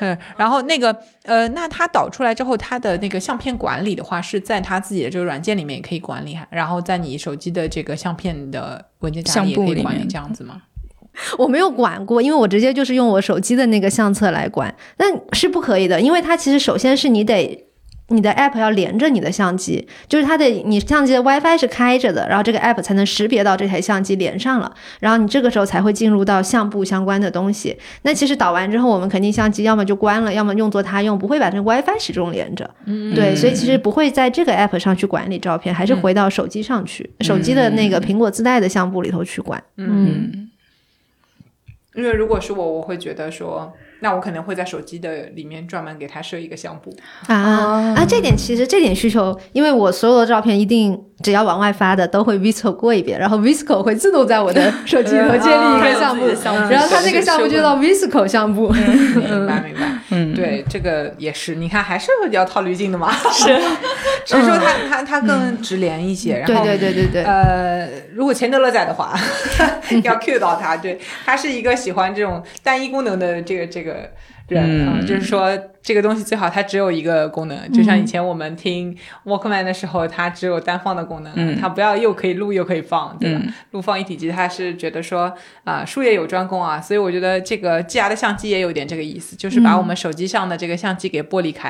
嗯，然后那个呃，那它导出来之后，它的那个相片管理的话，是在它自己的这个软件里面也可以管理，然后在你手机的这个相片的文件夹里也可以管理，这样子吗？*laughs* 我没有管过，因为我直接就是用我手机的那个相册来管，但是不可以的，因为它其实首先是你得你的 app 要连着你的相机，就是它的你相机的 WiFi 是开着的，然后这个 app 才能识别到这台相机连上了，然后你这个时候才会进入到相簿相关的东西。那其实导完之后，我们肯定相机要么就关了，要么用作他用，不会把这个 WiFi 始终连着。嗯，对，所以其实不会在这个 app 上去管理照片，还是回到手机上去，手机的那个苹果自带的相簿里头去管。嗯。因为如果是我，我会觉得说。那我可能会在手机的里面专门给它设一个相簿。啊啊！这点其实这点需求，因为我所有的照片一定只要往外发的都会 Visco 过一遍，然后 Visco 会自动在我的手机里头建立一个相簿，*laughs* 然后它那个相簿。就叫 Visco 相簿。明白明白，嗯，对，这个也是，你看还是要套滤镜的嘛，是，*laughs* 只是说它它它更直连一些，然后对对对对对，呃，如果钱德勒在的话，*laughs* 要 cue 到他，对他是一个喜欢这种单一功能的这个这个。个人啊，就是说。这个东西最好它只有一个功能，就像以前我们听 Walkman 的时候，它只有单放的功能，它不要又可以录又可以放，对吧？录放一体机，它是觉得说啊，术业有专攻啊，所以我觉得这个 G R 的相机也有点这个意思，就是把我们手机上的这个相机给剥离开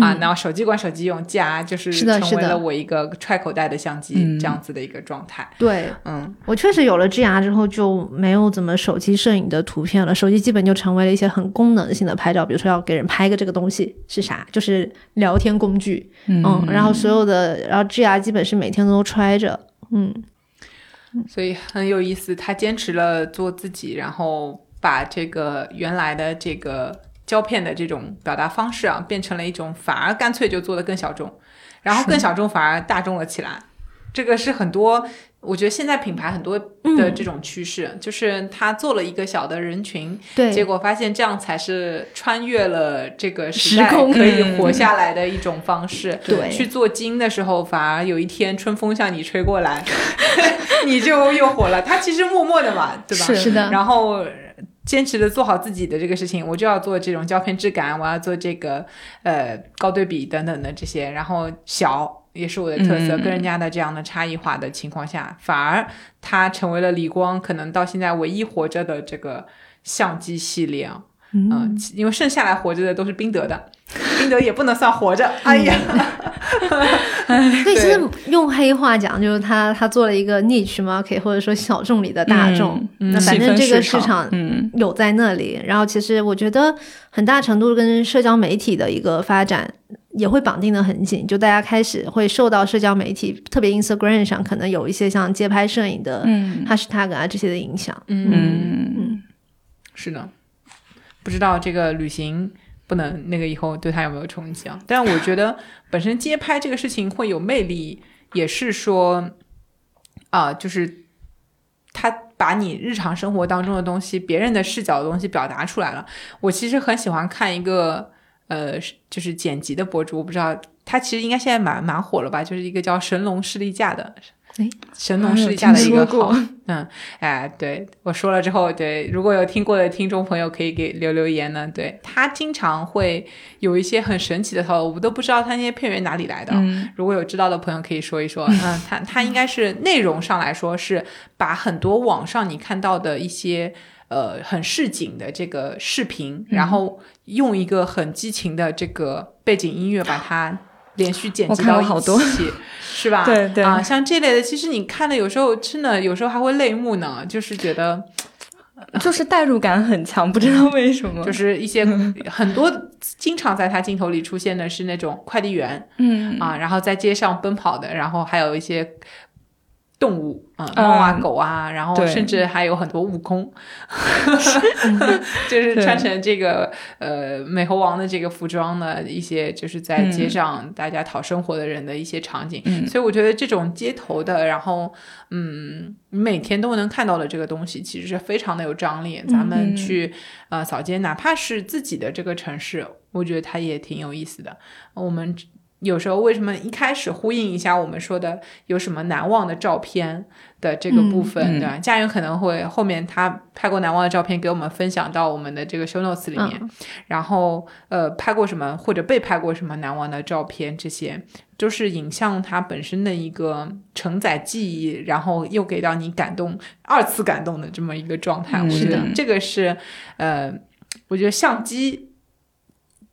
啊，然后手机管手机用，G R 就是成为了我一个揣口袋的相机这样子的一个状态。对，嗯，我确实有了 G R 之后就没有怎么手机摄影的图片了，手机基本就成为了一些很功能性的拍照，比如说要给人拍个这个。东西是啥？就是聊天工具，嗯，然后所有的，然后 G R 基本是每天都揣着，嗯，所以很有意思。他坚持了做自己，然后把这个原来的这个胶片的这种表达方式啊，变成了一种反而干脆就做的更小众，然后更小众反而大众了起来。这个是很多。我觉得现在品牌很多的这种趋势，就是他做了一个小的人群，对，结果发现这样才是穿越了这个时代可以活下来的一种方式。对，去做精的时候，反而有一天春风向你吹过来，*laughs* 你就又火了。他其实默默的嘛，对吧？是的。然后坚持的做好自己的这个事情，我就要做这种胶片质感，我要做这个呃高对比等等的这些，然后小。也是我的特色，跟人家的这样的差异化的情况下，反而它成为了李光可能到现在唯一活着的这个相机系列啊。嗯，因为剩下来活着的都是宾得的，宾得也不能算活着。哎呀，*laughs* 所以其实用黑话讲，就是他他做了一个 niche market，或者说小众里的大众。那反正这个市场有在那里。然后其实我觉得很大程度跟社交媒体的一个发展。也会绑定的很紧，就大家开始会受到社交媒体，特别 Instagram 上可能有一些像街拍摄影的 hashtag 啊这些的影响。嗯嗯，是的，不知道这个旅行不能那个以后对他有没有冲击啊？但我觉得本身街拍这个事情会有魅力，也是说啊，就是他把你日常生活当中的东西、别人的视角的东西表达出来了。我其实很喜欢看一个。呃，就是剪辑的博主，我不知道他其实应该现在蛮蛮火了吧？就是一个叫神龙士力架的，哎，神龙士力架的一个号，*laughs* 嗯，哎，对我说了之后，对，如果有听过的听众朋友可以给留留言呢。对他经常会有一些很神奇的套路，我都不知道他那些片源哪里来的。如果有知道的朋友可以说一说。*laughs* 嗯，他他应该是内容上来说是把很多网上你看到的一些。呃，很市井的这个视频，然后用一个很激情的这个背景音乐把它连续剪辑到一起，是吧？对对。啊，像这类的，其实你看的有时候真的有时候还会泪目呢，就是觉得 *laughs* 就是代入感很强，不知道为什么，就是一些很多经常在他镜头里出现的是那种快递员，嗯。啊，然后在街上奔跑的，然后还有一些。动物啊，猫啊，狗啊，然后甚至还有很多悟空，*laughs* 就是穿成这个呃美猴王的这个服装的一些，就是在街上大家讨生活的人的一些场景。所以我觉得这种街头的，然后嗯，你每天都能看到的这个东西，其实是非常的有张力。咱们去呃扫街，哪怕是自己的这个城市，我觉得它也挺有意思的。我们。有时候为什么一开始呼应一下我们说的有什么难忘的照片的这个部分，对吧？家园可能会后面他拍过难忘的照片给我们分享到我们的这个 show notes 里面，然后呃拍过什么或者被拍过什么难忘的照片，这些都是影像它本身的一个承载记忆，然后又给到你感动二次感动的这么一个状态。我觉得这个是呃，我觉得相机。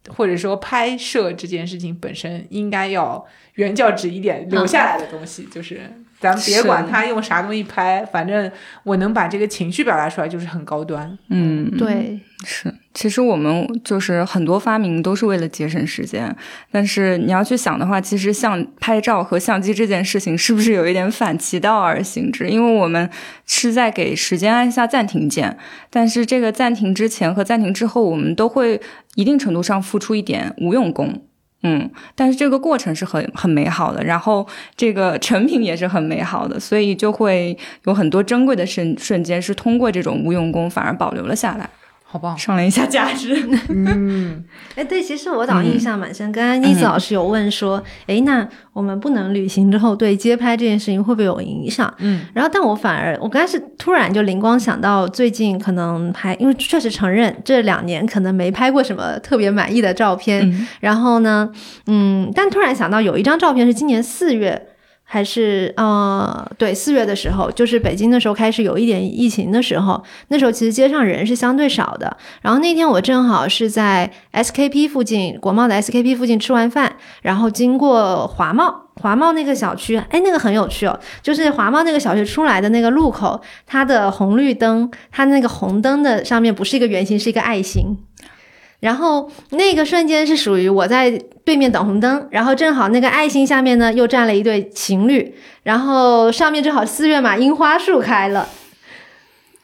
或者说拍摄这件事情本身应该要原教旨一点留下来的东西，就是咱别管他用啥东西拍，反正我能把这个情绪表达出来就是很高端。嗯，对，是。其实我们就是很多发明都是为了节省时间，但是你要去想的话，其实像拍照和相机这件事情是不是有一点反其道而行之？因为我们是在给时间按下暂停键，但是这个暂停之前和暂停之后，我们都会一定程度上付出一点无用功，嗯，但是这个过程是很很美好的，然后这个成品也是很美好的，所以就会有很多珍贵的瞬瞬间是通过这种无用功反而保留了下来。好棒，上了一下价值。嗯，*laughs* 哎，对，其实我倒印象蛮深。刚刚妮子老师有问说，哎，那我们不能旅行之后，对街拍这件事情会不会有影响？嗯，然后，但我反而，我刚开始突然就灵光想到，最近可能拍，因为确实承认这两年可能没拍过什么特别满意的照片。然后呢，嗯，但突然想到有一张照片是今年四月。还是呃，对，四月的时候，就是北京的时候开始有一点疫情的时候，那时候其实街上人是相对少的。然后那天我正好是在 SKP 附近，国贸的 SKP 附近吃完饭，然后经过华贸，华贸那个小区，哎，那个很有趣哦，就是华贸那个小区出来的那个路口，它的红绿灯，它那个红灯的上面不是一个圆形，是一个爱心。然后那个瞬间是属于我在对面等红灯，然后正好那个爱心下面呢又站了一对情侣，然后上面正好四月嘛，樱花树开了。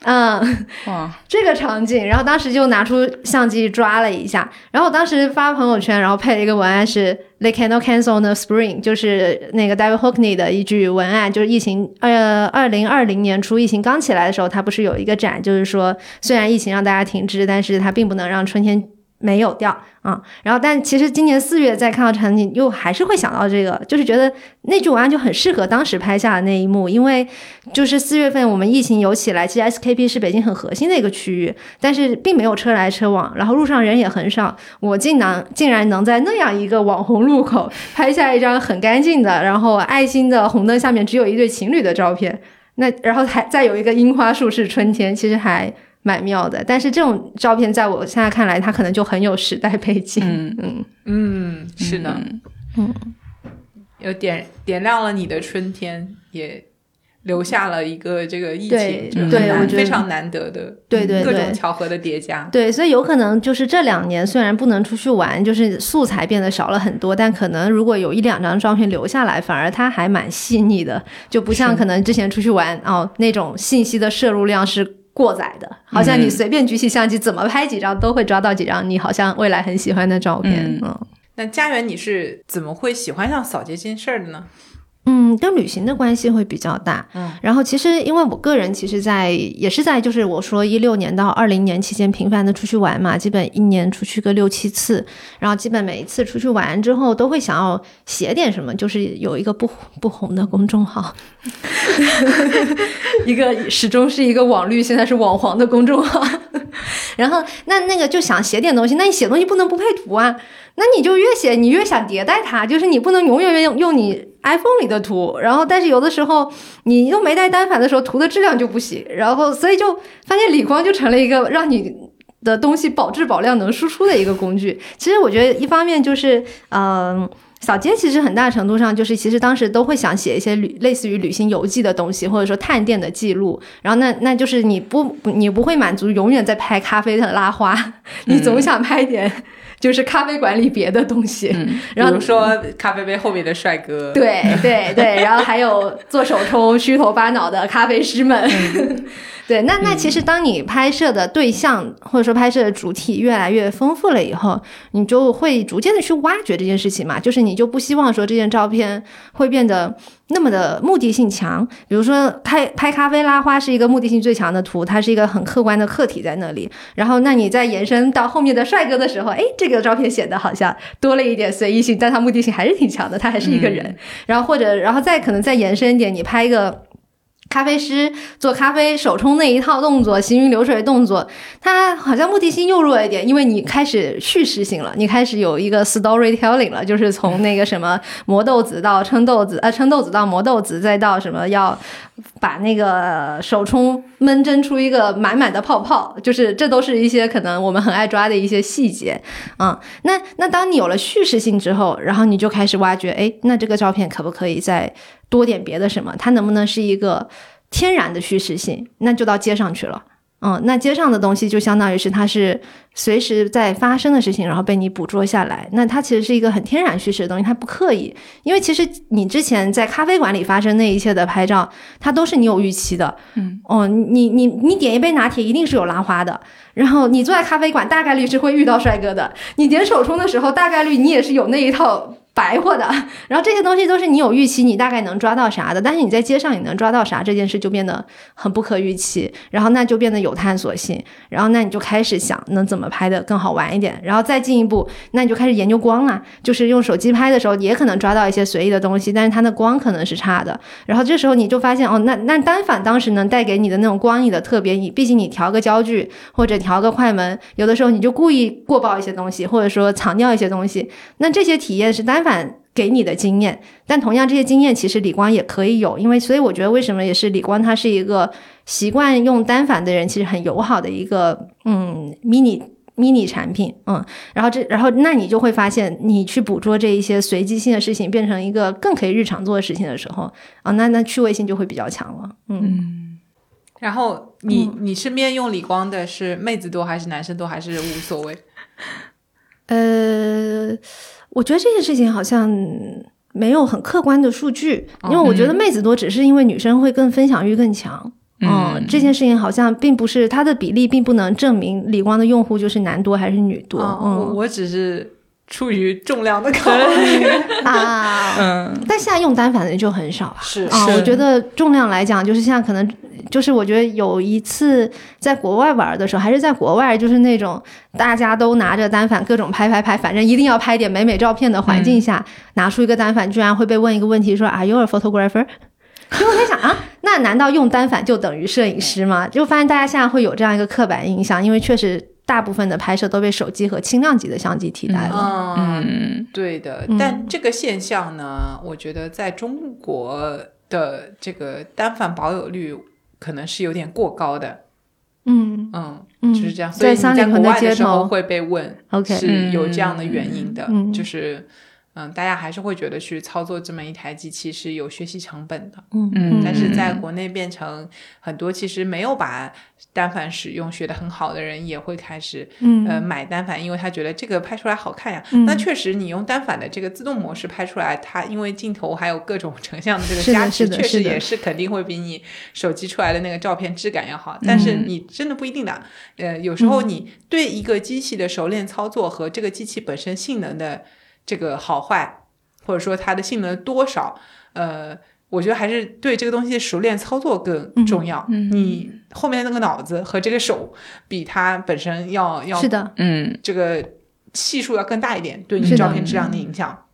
嗯，哇，这个场景，然后当时就拿出相机抓了一下，然后当时发朋友圈，然后配了一个文案是 “They cannot cancel the spring”，就是那个 David Hockney 的一句文案，就是疫情，呃，二零二零年初疫情刚起来的时候，他不是有一个展，就是说虽然疫情让大家停滞，但是它并不能让春天。没有掉啊，然后但其实今年四月再看到场景，又还是会想到这个，就是觉得那句文案就很适合当时拍下的那一幕，因为就是四月份我们疫情有起来，其实 SKP 是北京很核心的一个区域，但是并没有车来车往，然后路上人也很少，我竟然竟然能在那样一个网红路口拍下一张很干净的，然后爱心的红灯下面只有一对情侣的照片，那然后还再有一个樱花树是春天，其实还。蛮妙的，但是这种照片在我现在看来，它可能就很有时代背景。嗯。嗯。嗯，是的，嗯，有点点亮了你的春天，也留下了一个这个疫情，对，我觉得非常难得的，对对各种巧合的叠加。对，所以有可能就是这两年虽然不能出去玩，就是素材变得少了很多，但可能如果有一两张照片留下来，反而它还蛮细腻的，就不像可能之前出去玩哦那种信息的摄入量是。过载的，好像你随便举起相机，怎么拍几张都会抓到几张你好像未来很喜欢的照片。嗯，那家园你是怎么会喜欢上扫街这件事儿的呢？嗯，跟旅行的关系会比较大。嗯，然后其实因为我个人其实，在也是在就是我说一六年到二零年期间频繁的出去玩嘛，基本一年出去个六七次，然后基本每一次出去玩之后都会想要写点什么，就是有一个不不红的公众号，*laughs* 一个始终是一个网绿，现在是网黄的公众号，*laughs* 然后那那个就想写点东西，那你写东西不能不配图啊。那你就越写，你越想迭代它，就是你不能永远用用你 iPhone 里的图，然后但是有的时候你又没带单反的时候，图的质量就不行，然后所以就发现理光就成了一个让你的东西保质保量能输出的一个工具。其实我觉得一方面就是，嗯，扫街其实很大程度上就是其实当时都会想写一些旅类似于旅行游记的东西，或者说探店的记录，然后那那就是你不你不会满足永远在拍咖啡的拉花，*laughs* 你总想拍点。就是咖啡馆里别的东西，*laughs* 然后比如说咖啡杯后面的帅哥，对对对，然后还有做手冲虚头巴脑的咖啡师们。*laughs* 对，那那其实当你拍摄的对象或者说拍摄的主体越来越丰富了以后，你就会逐渐的去挖掘这件事情嘛。就是你就不希望说这件照片会变得那么的目的性强。比如说拍拍咖啡拉花是一个目的性最强的图，它是一个很客观的客体在那里。然后那你再延伸到后面的帅哥的时候，哎，这个照片显得好像多了一点随意性，但它目的性还是挺强的，它还是一个人。然后或者然后再可能再延伸一点，你拍一个。咖啡师做咖啡手冲那一套动作，行云流水动作，它好像目的性又弱一点，因为你开始叙事性了，你开始有一个 storytelling 了，就是从那个什么磨豆子到称豆子，呃，称豆子到磨豆子，再到什么要把那个手冲闷蒸出一个满满的泡泡，就是这都是一些可能我们很爱抓的一些细节，嗯，那那当你有了叙事性之后，然后你就开始挖掘，哎，那这个照片可不可以在。多点别的什么？它能不能是一个天然的叙事性？那就到街上去了。嗯，那街上的东西就相当于是它是随时在发生的事情，然后被你捕捉下来。那它其实是一个很天然叙事的东西，它不刻意。因为其实你之前在咖啡馆里发生那一切的拍照，它都是你有预期的。嗯，哦，你你你点一杯拿铁一定是有拉花的，然后你坐在咖啡馆大概率是会遇到帅哥的。你点手冲的时候，大概率你也是有那一套。白活的，然后这些东西都是你有预期，你大概能抓到啥的。但是你在街上你能抓到啥，这件事就变得很不可预期。然后那就变得有探索性。然后那你就开始想能怎么拍的更好玩一点。然后再进一步，那你就开始研究光啊，就是用手机拍的时候也可能抓到一些随意的东西，但是它的光可能是差的。然后这时候你就发现哦，那那单反当时能带给你的那种光影的特别，你毕竟你调个焦距或者调个快门，有的时候你就故意过曝一些东西，或者说藏掉一些东西。那这些体验是单。反给你的经验，但同样这些经验其实李光也可以有，因为所以我觉得为什么也是李光，他是一个习惯用单反的人，其实很友好的一个嗯 mini mini 产品，嗯，然后这然后那你就会发现，你去捕捉这一些随机性的事情，变成一个更可以日常做的事情的时候，啊，那那趣味性就会比较强了，嗯，然后你你身边用李光的是妹子多还是男生多还是无所谓？呃，我觉得这件事情好像没有很客观的数据，因为我觉得妹子多只是因为女生会更分享欲更强。嗯，这件事情好像并不是它的比例，并不能证明理光的用户就是男多还是女多。嗯，我只是。出于重量的考虑 *laughs* 啊，嗯，但现在用单反的人就很少了是啊。我觉得重量来讲，就是现在可能就是我觉得有一次在国外玩的时候，还是在国外，就是那种大家都拿着单反各种拍拍拍，反正一定要拍点美美照片的环境下，拿出一个单反，居然会被问一个问题，说 Are you a photographer？因为我在想啊，那难道用单反就等于摄影师吗？就发现大家现在会有这样一个刻板印象，因为确实。大部分的拍摄都被手机和轻量级的相机替代了。嗯，对的。但这个现象呢，我觉得在中国的这个单反保有率可能是有点过高的。嗯嗯，就是这样。所以你在国外的时候会被问，OK，是有这样的原因的，就是。嗯，大家还是会觉得去操作这么一台机器是有学习成本的。嗯嗯，但是在国内变成很多其实没有把单反使用学得很好的人也会开始，呃，买单反，因为他觉得这个拍出来好看呀。那确实，你用单反的这个自动模式拍出来，它因为镜头还有各种成像的这个加持，确实也是肯定会比你手机出来的那个照片质感要好。但是你真的不一定的，呃，有时候你对一个机器的熟练操作和这个机器本身性能的。这个好坏，或者说它的性能多少，呃，我觉得还是对这个东西熟练操作更重要。你后面的那个脑子和这个手，比它本身要要是的，嗯，这个系数要更大一点，对你照片质量的影响。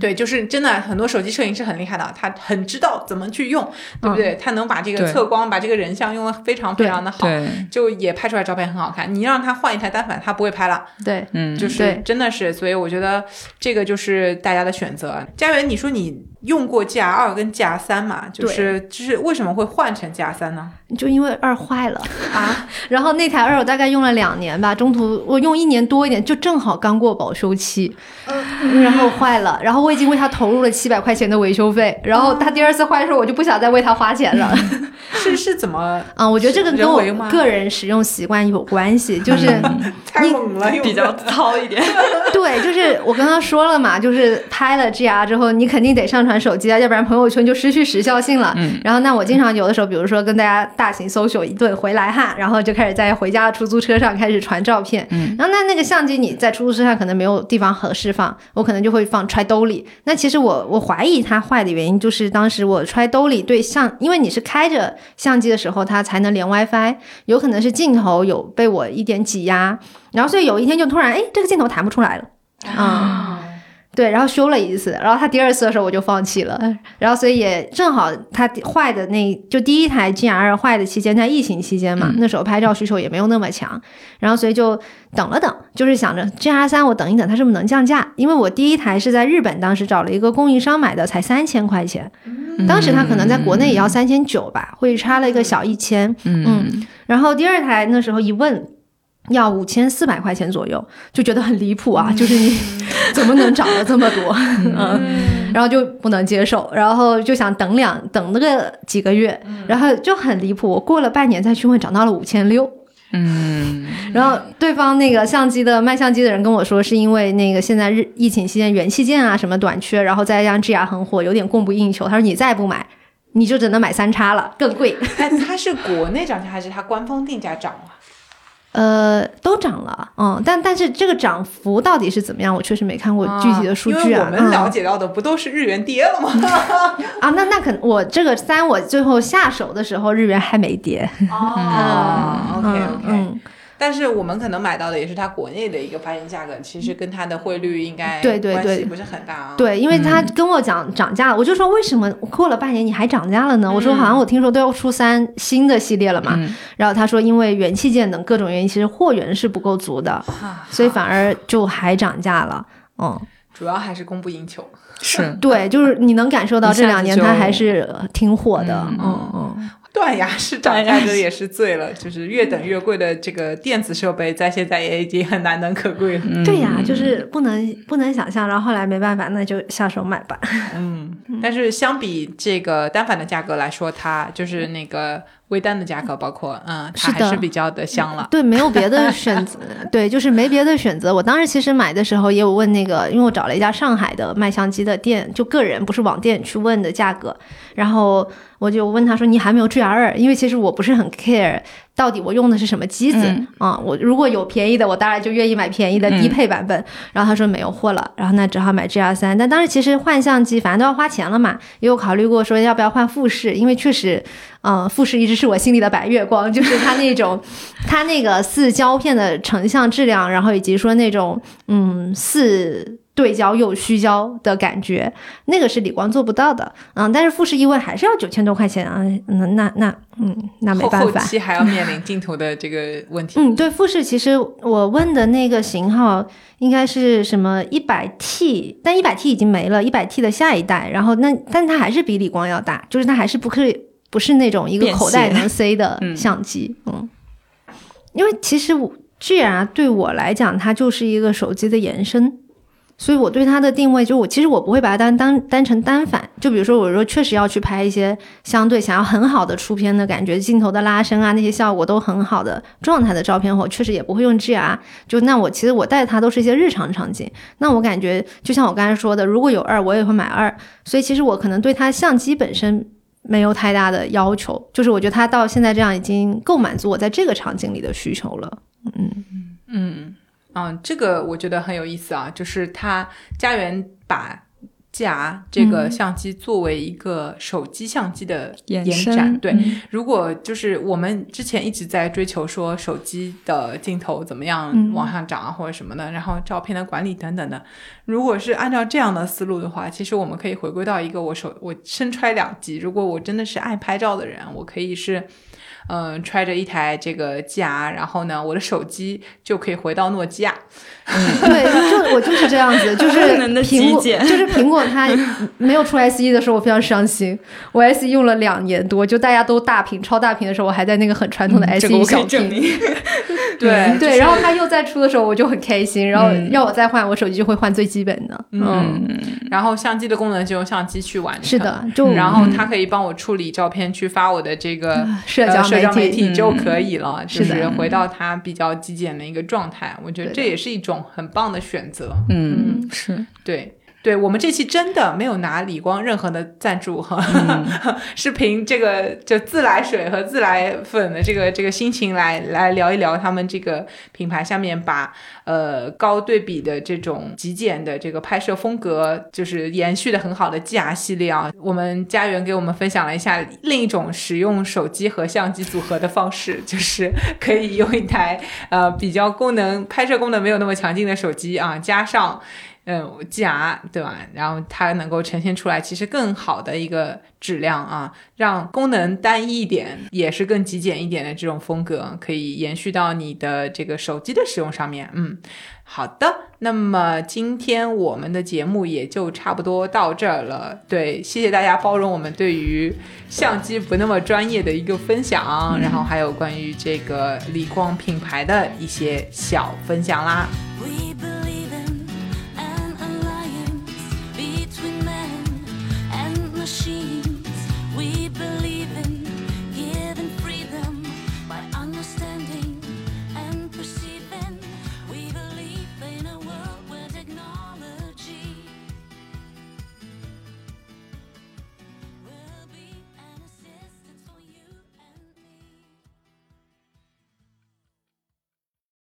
对，就是真的，很多手机摄影师很厉害的，他很知道怎么去用，对不对？他能把这个测光，把这个人像用的非常非常的好，就也拍出来照片很好看。你让他换一台单反，他不会拍了。对，嗯，就是真的是，所以我觉得这个就是大家的选择。佳媛，你说你用过 G R 二跟 G R 三嘛？就是就是为什么会换成 G R 三呢？就因为二坏了啊，*laughs* 然后那台二我大概用了两年吧，中途我用一年多一点，就正好刚过保修期，然后坏了，然后我已经为它投入了七百块钱的维修费，然后它第二次坏的时候，我就不想再为它花钱了。*laughs* 是是怎么啊？我觉得这个跟我个人使用习惯有关系，就是 *laughs* 太猛了，比较糙一点。对，就是我刚刚说了嘛，就是拍了 GR 之后，你肯定得上传手机啊，要不然朋友圈就失去时效性了。嗯，然后那我经常有的时候，比如说跟大家。大型搜索一顿回来哈，然后就开始在回家的出租车上开始传照片。嗯，然后那那个相机你在出租车上可能没有地方合适放，我可能就会放揣兜里。那其实我我怀疑它坏的原因就是当时我揣兜里对相，因为你是开着相机的时候它才能连 WiFi，有可能是镜头有被我一点挤压，然后所以有一天就突然哎这个镜头弹不出来了啊。对，然后修了一次，然后他第二次的时候我就放弃了，然后所以也正好他坏的那就第一台 G R 坏的期间在疫情期间嘛，那时候拍照需求也没有那么强，然后所以就等了等，就是想着 G R 三我等一等它是不是能降价，因为我第一台是在日本当时找了一个供应商买的，才三千块钱，当时他可能在国内也要三千九吧，会差了一个小一千，嗯，然后第二台那时候一问。要五千四百块钱左右，就觉得很离谱啊！就是你 *laughs* 怎么能涨了这么多？嗯，然后就不能接受，然后就想等两等那个几个月，然后就很离谱。我过了半年再去问，涨到了五千六。嗯，然后对方那个相机的卖相机的人跟我说，是因为那个现在日疫情期间元器件啊什么短缺，然后再加上 G R 很火，有点供不应求。他说你再不买，你就只能买三叉了，更贵。哎，它是国内涨价还是它官方定价涨了？呃，都涨了，嗯，但但是这个涨幅到底是怎么样，我确实没看过具体的数据啊。我们了解到的不都是日元跌了吗？*laughs* 啊，那那可能我这个三，我最后下手的时候日元还没跌。哦，OK OK。*laughs* 但是我们可能买到的也是它国内的一个发行价格，其实跟它的汇率应该对对对不是很大啊。对，因为他跟我讲涨价了，我就说为什么过了半年你还涨价了呢？我说好像我听说都要出三新的系列了嘛。然后他说因为元器件等各种原因，其实货源是不够足的，所以反而就还涨价了。嗯，主要还是供不应求。是对，就是你能感受到这两年它还是挺火的。嗯嗯，*laughs* 断崖式涨价格也是醉了，*laughs* 就是越等越贵的这个电子设备，在现在也已经很难能可贵了。对呀，就是不能不能想象，然后后来没办法，那就下手买吧。嗯，但是相比这个单反的价格来说，它就是那个。微单的价格包括，嗯，它还是比较的香了。对，没有别的 *laughs* 选择，对，就是没别的选择。我当时其实买的时候也有问那个，因为我找了一家上海的卖相机的店，就个人不是网店去问的价格，然后我就问他说：“你还没有 G R 二？”因为其实我不是很 care。到底我用的是什么机子啊？我如果有便宜的，我当然就愿意买便宜的低配版本。然后他说没有货了，然后那只好买 G R 三。但当时其实换相机反正都要花钱了嘛，也有考虑过说要不要换富士，因为确实，嗯，富士一直是我心里的白月光，就是它那种，*laughs* 它那个四胶片的成像质量，然后以及说那种，嗯，四。对焦又虚焦的感觉，那个是理光做不到的，嗯，但是富士一问还是要九千多块钱啊，那，那那嗯，那没办法，后期还要面临镜头的这个问题。*laughs* 嗯，对，富士其实我问的那个型号应该是什么一百 T，但一百 T 已经没了，一百 T 的下一代，然后那但它还是比理光要大，就是它还是不可以不是那种一个口袋能塞的相机，嗯，因为其实 G R 对我来讲，它就是一个手机的延伸。所以我对它的定位，就我其实我不会把它当当当成单反。就比如说，我说确实要去拍一些相对想要很好的出片的感觉，镜头的拉伸啊，那些效果都很好的状态的照片，我确实也不会用 G R。就那我其实我带它都是一些日常场景。那我感觉就像我刚才说的，如果有二，我也会买二。所以其实我可能对它相机本身没有太大的要求，就是我觉得它到现在这样已经够满足我在这个场景里的需求了。嗯嗯。嗯，这个我觉得很有意思啊，就是他家园把夹这个相机作为一个手机相机的延展。对，如果就是我们之前一直在追求说手机的镜头怎么样往上涨啊，或者什么的，然后照片的管理等等的，如果是按照这样的思路的话，其实我们可以回归到一个我手我身揣两机。如果我真的是爱拍照的人，我可以是。嗯，揣着一台这个 G R，然后呢，我的手机就可以回到诺基亚。对，就我就是这样子，就 *laughs* 是苹果，就是苹果它 *laughs* 没有出 S E 的时候，我非常伤心。我 S E 用了两年多，就大家都大屏、超大屏的时候，我还在那个很传统的 S E 小屏。*laughs* 对对，然后它又再出的时候，我就很开心。然后要我再换，我手机就会换最基本的。嗯，然后相机的功能就用相机去完成。是的，就然后它可以帮我处理照片，去发我的这个社交社交媒体就可以了。就是回到它比较极简的一个状态，我觉得这也是一种很棒的选择。嗯，是对。对我们这期真的没有拿李光任何的赞助哈，*laughs* 是凭这个就自来水和自来粉的这个这个心情来来聊一聊他们这个品牌下面把呃高对比的这种极简的这个拍摄风格就是延续的很好的 G R 系列啊。我们家园给我们分享了一下另一种使用手机和相机组合的方式，就是可以用一台呃比较功能拍摄功能没有那么强劲的手机啊，加上。嗯，G R 对吧？然后它能够呈现出来其实更好的一个质量啊，让功能单一一点，也是更极简一点的这种风格，可以延续到你的这个手机的使用上面。嗯，好的，那么今天我们的节目也就差不多到这儿了。对，谢谢大家包容我们对于相机不那么专业的一个分享，然后还有关于这个理光品牌的一些小分享啦。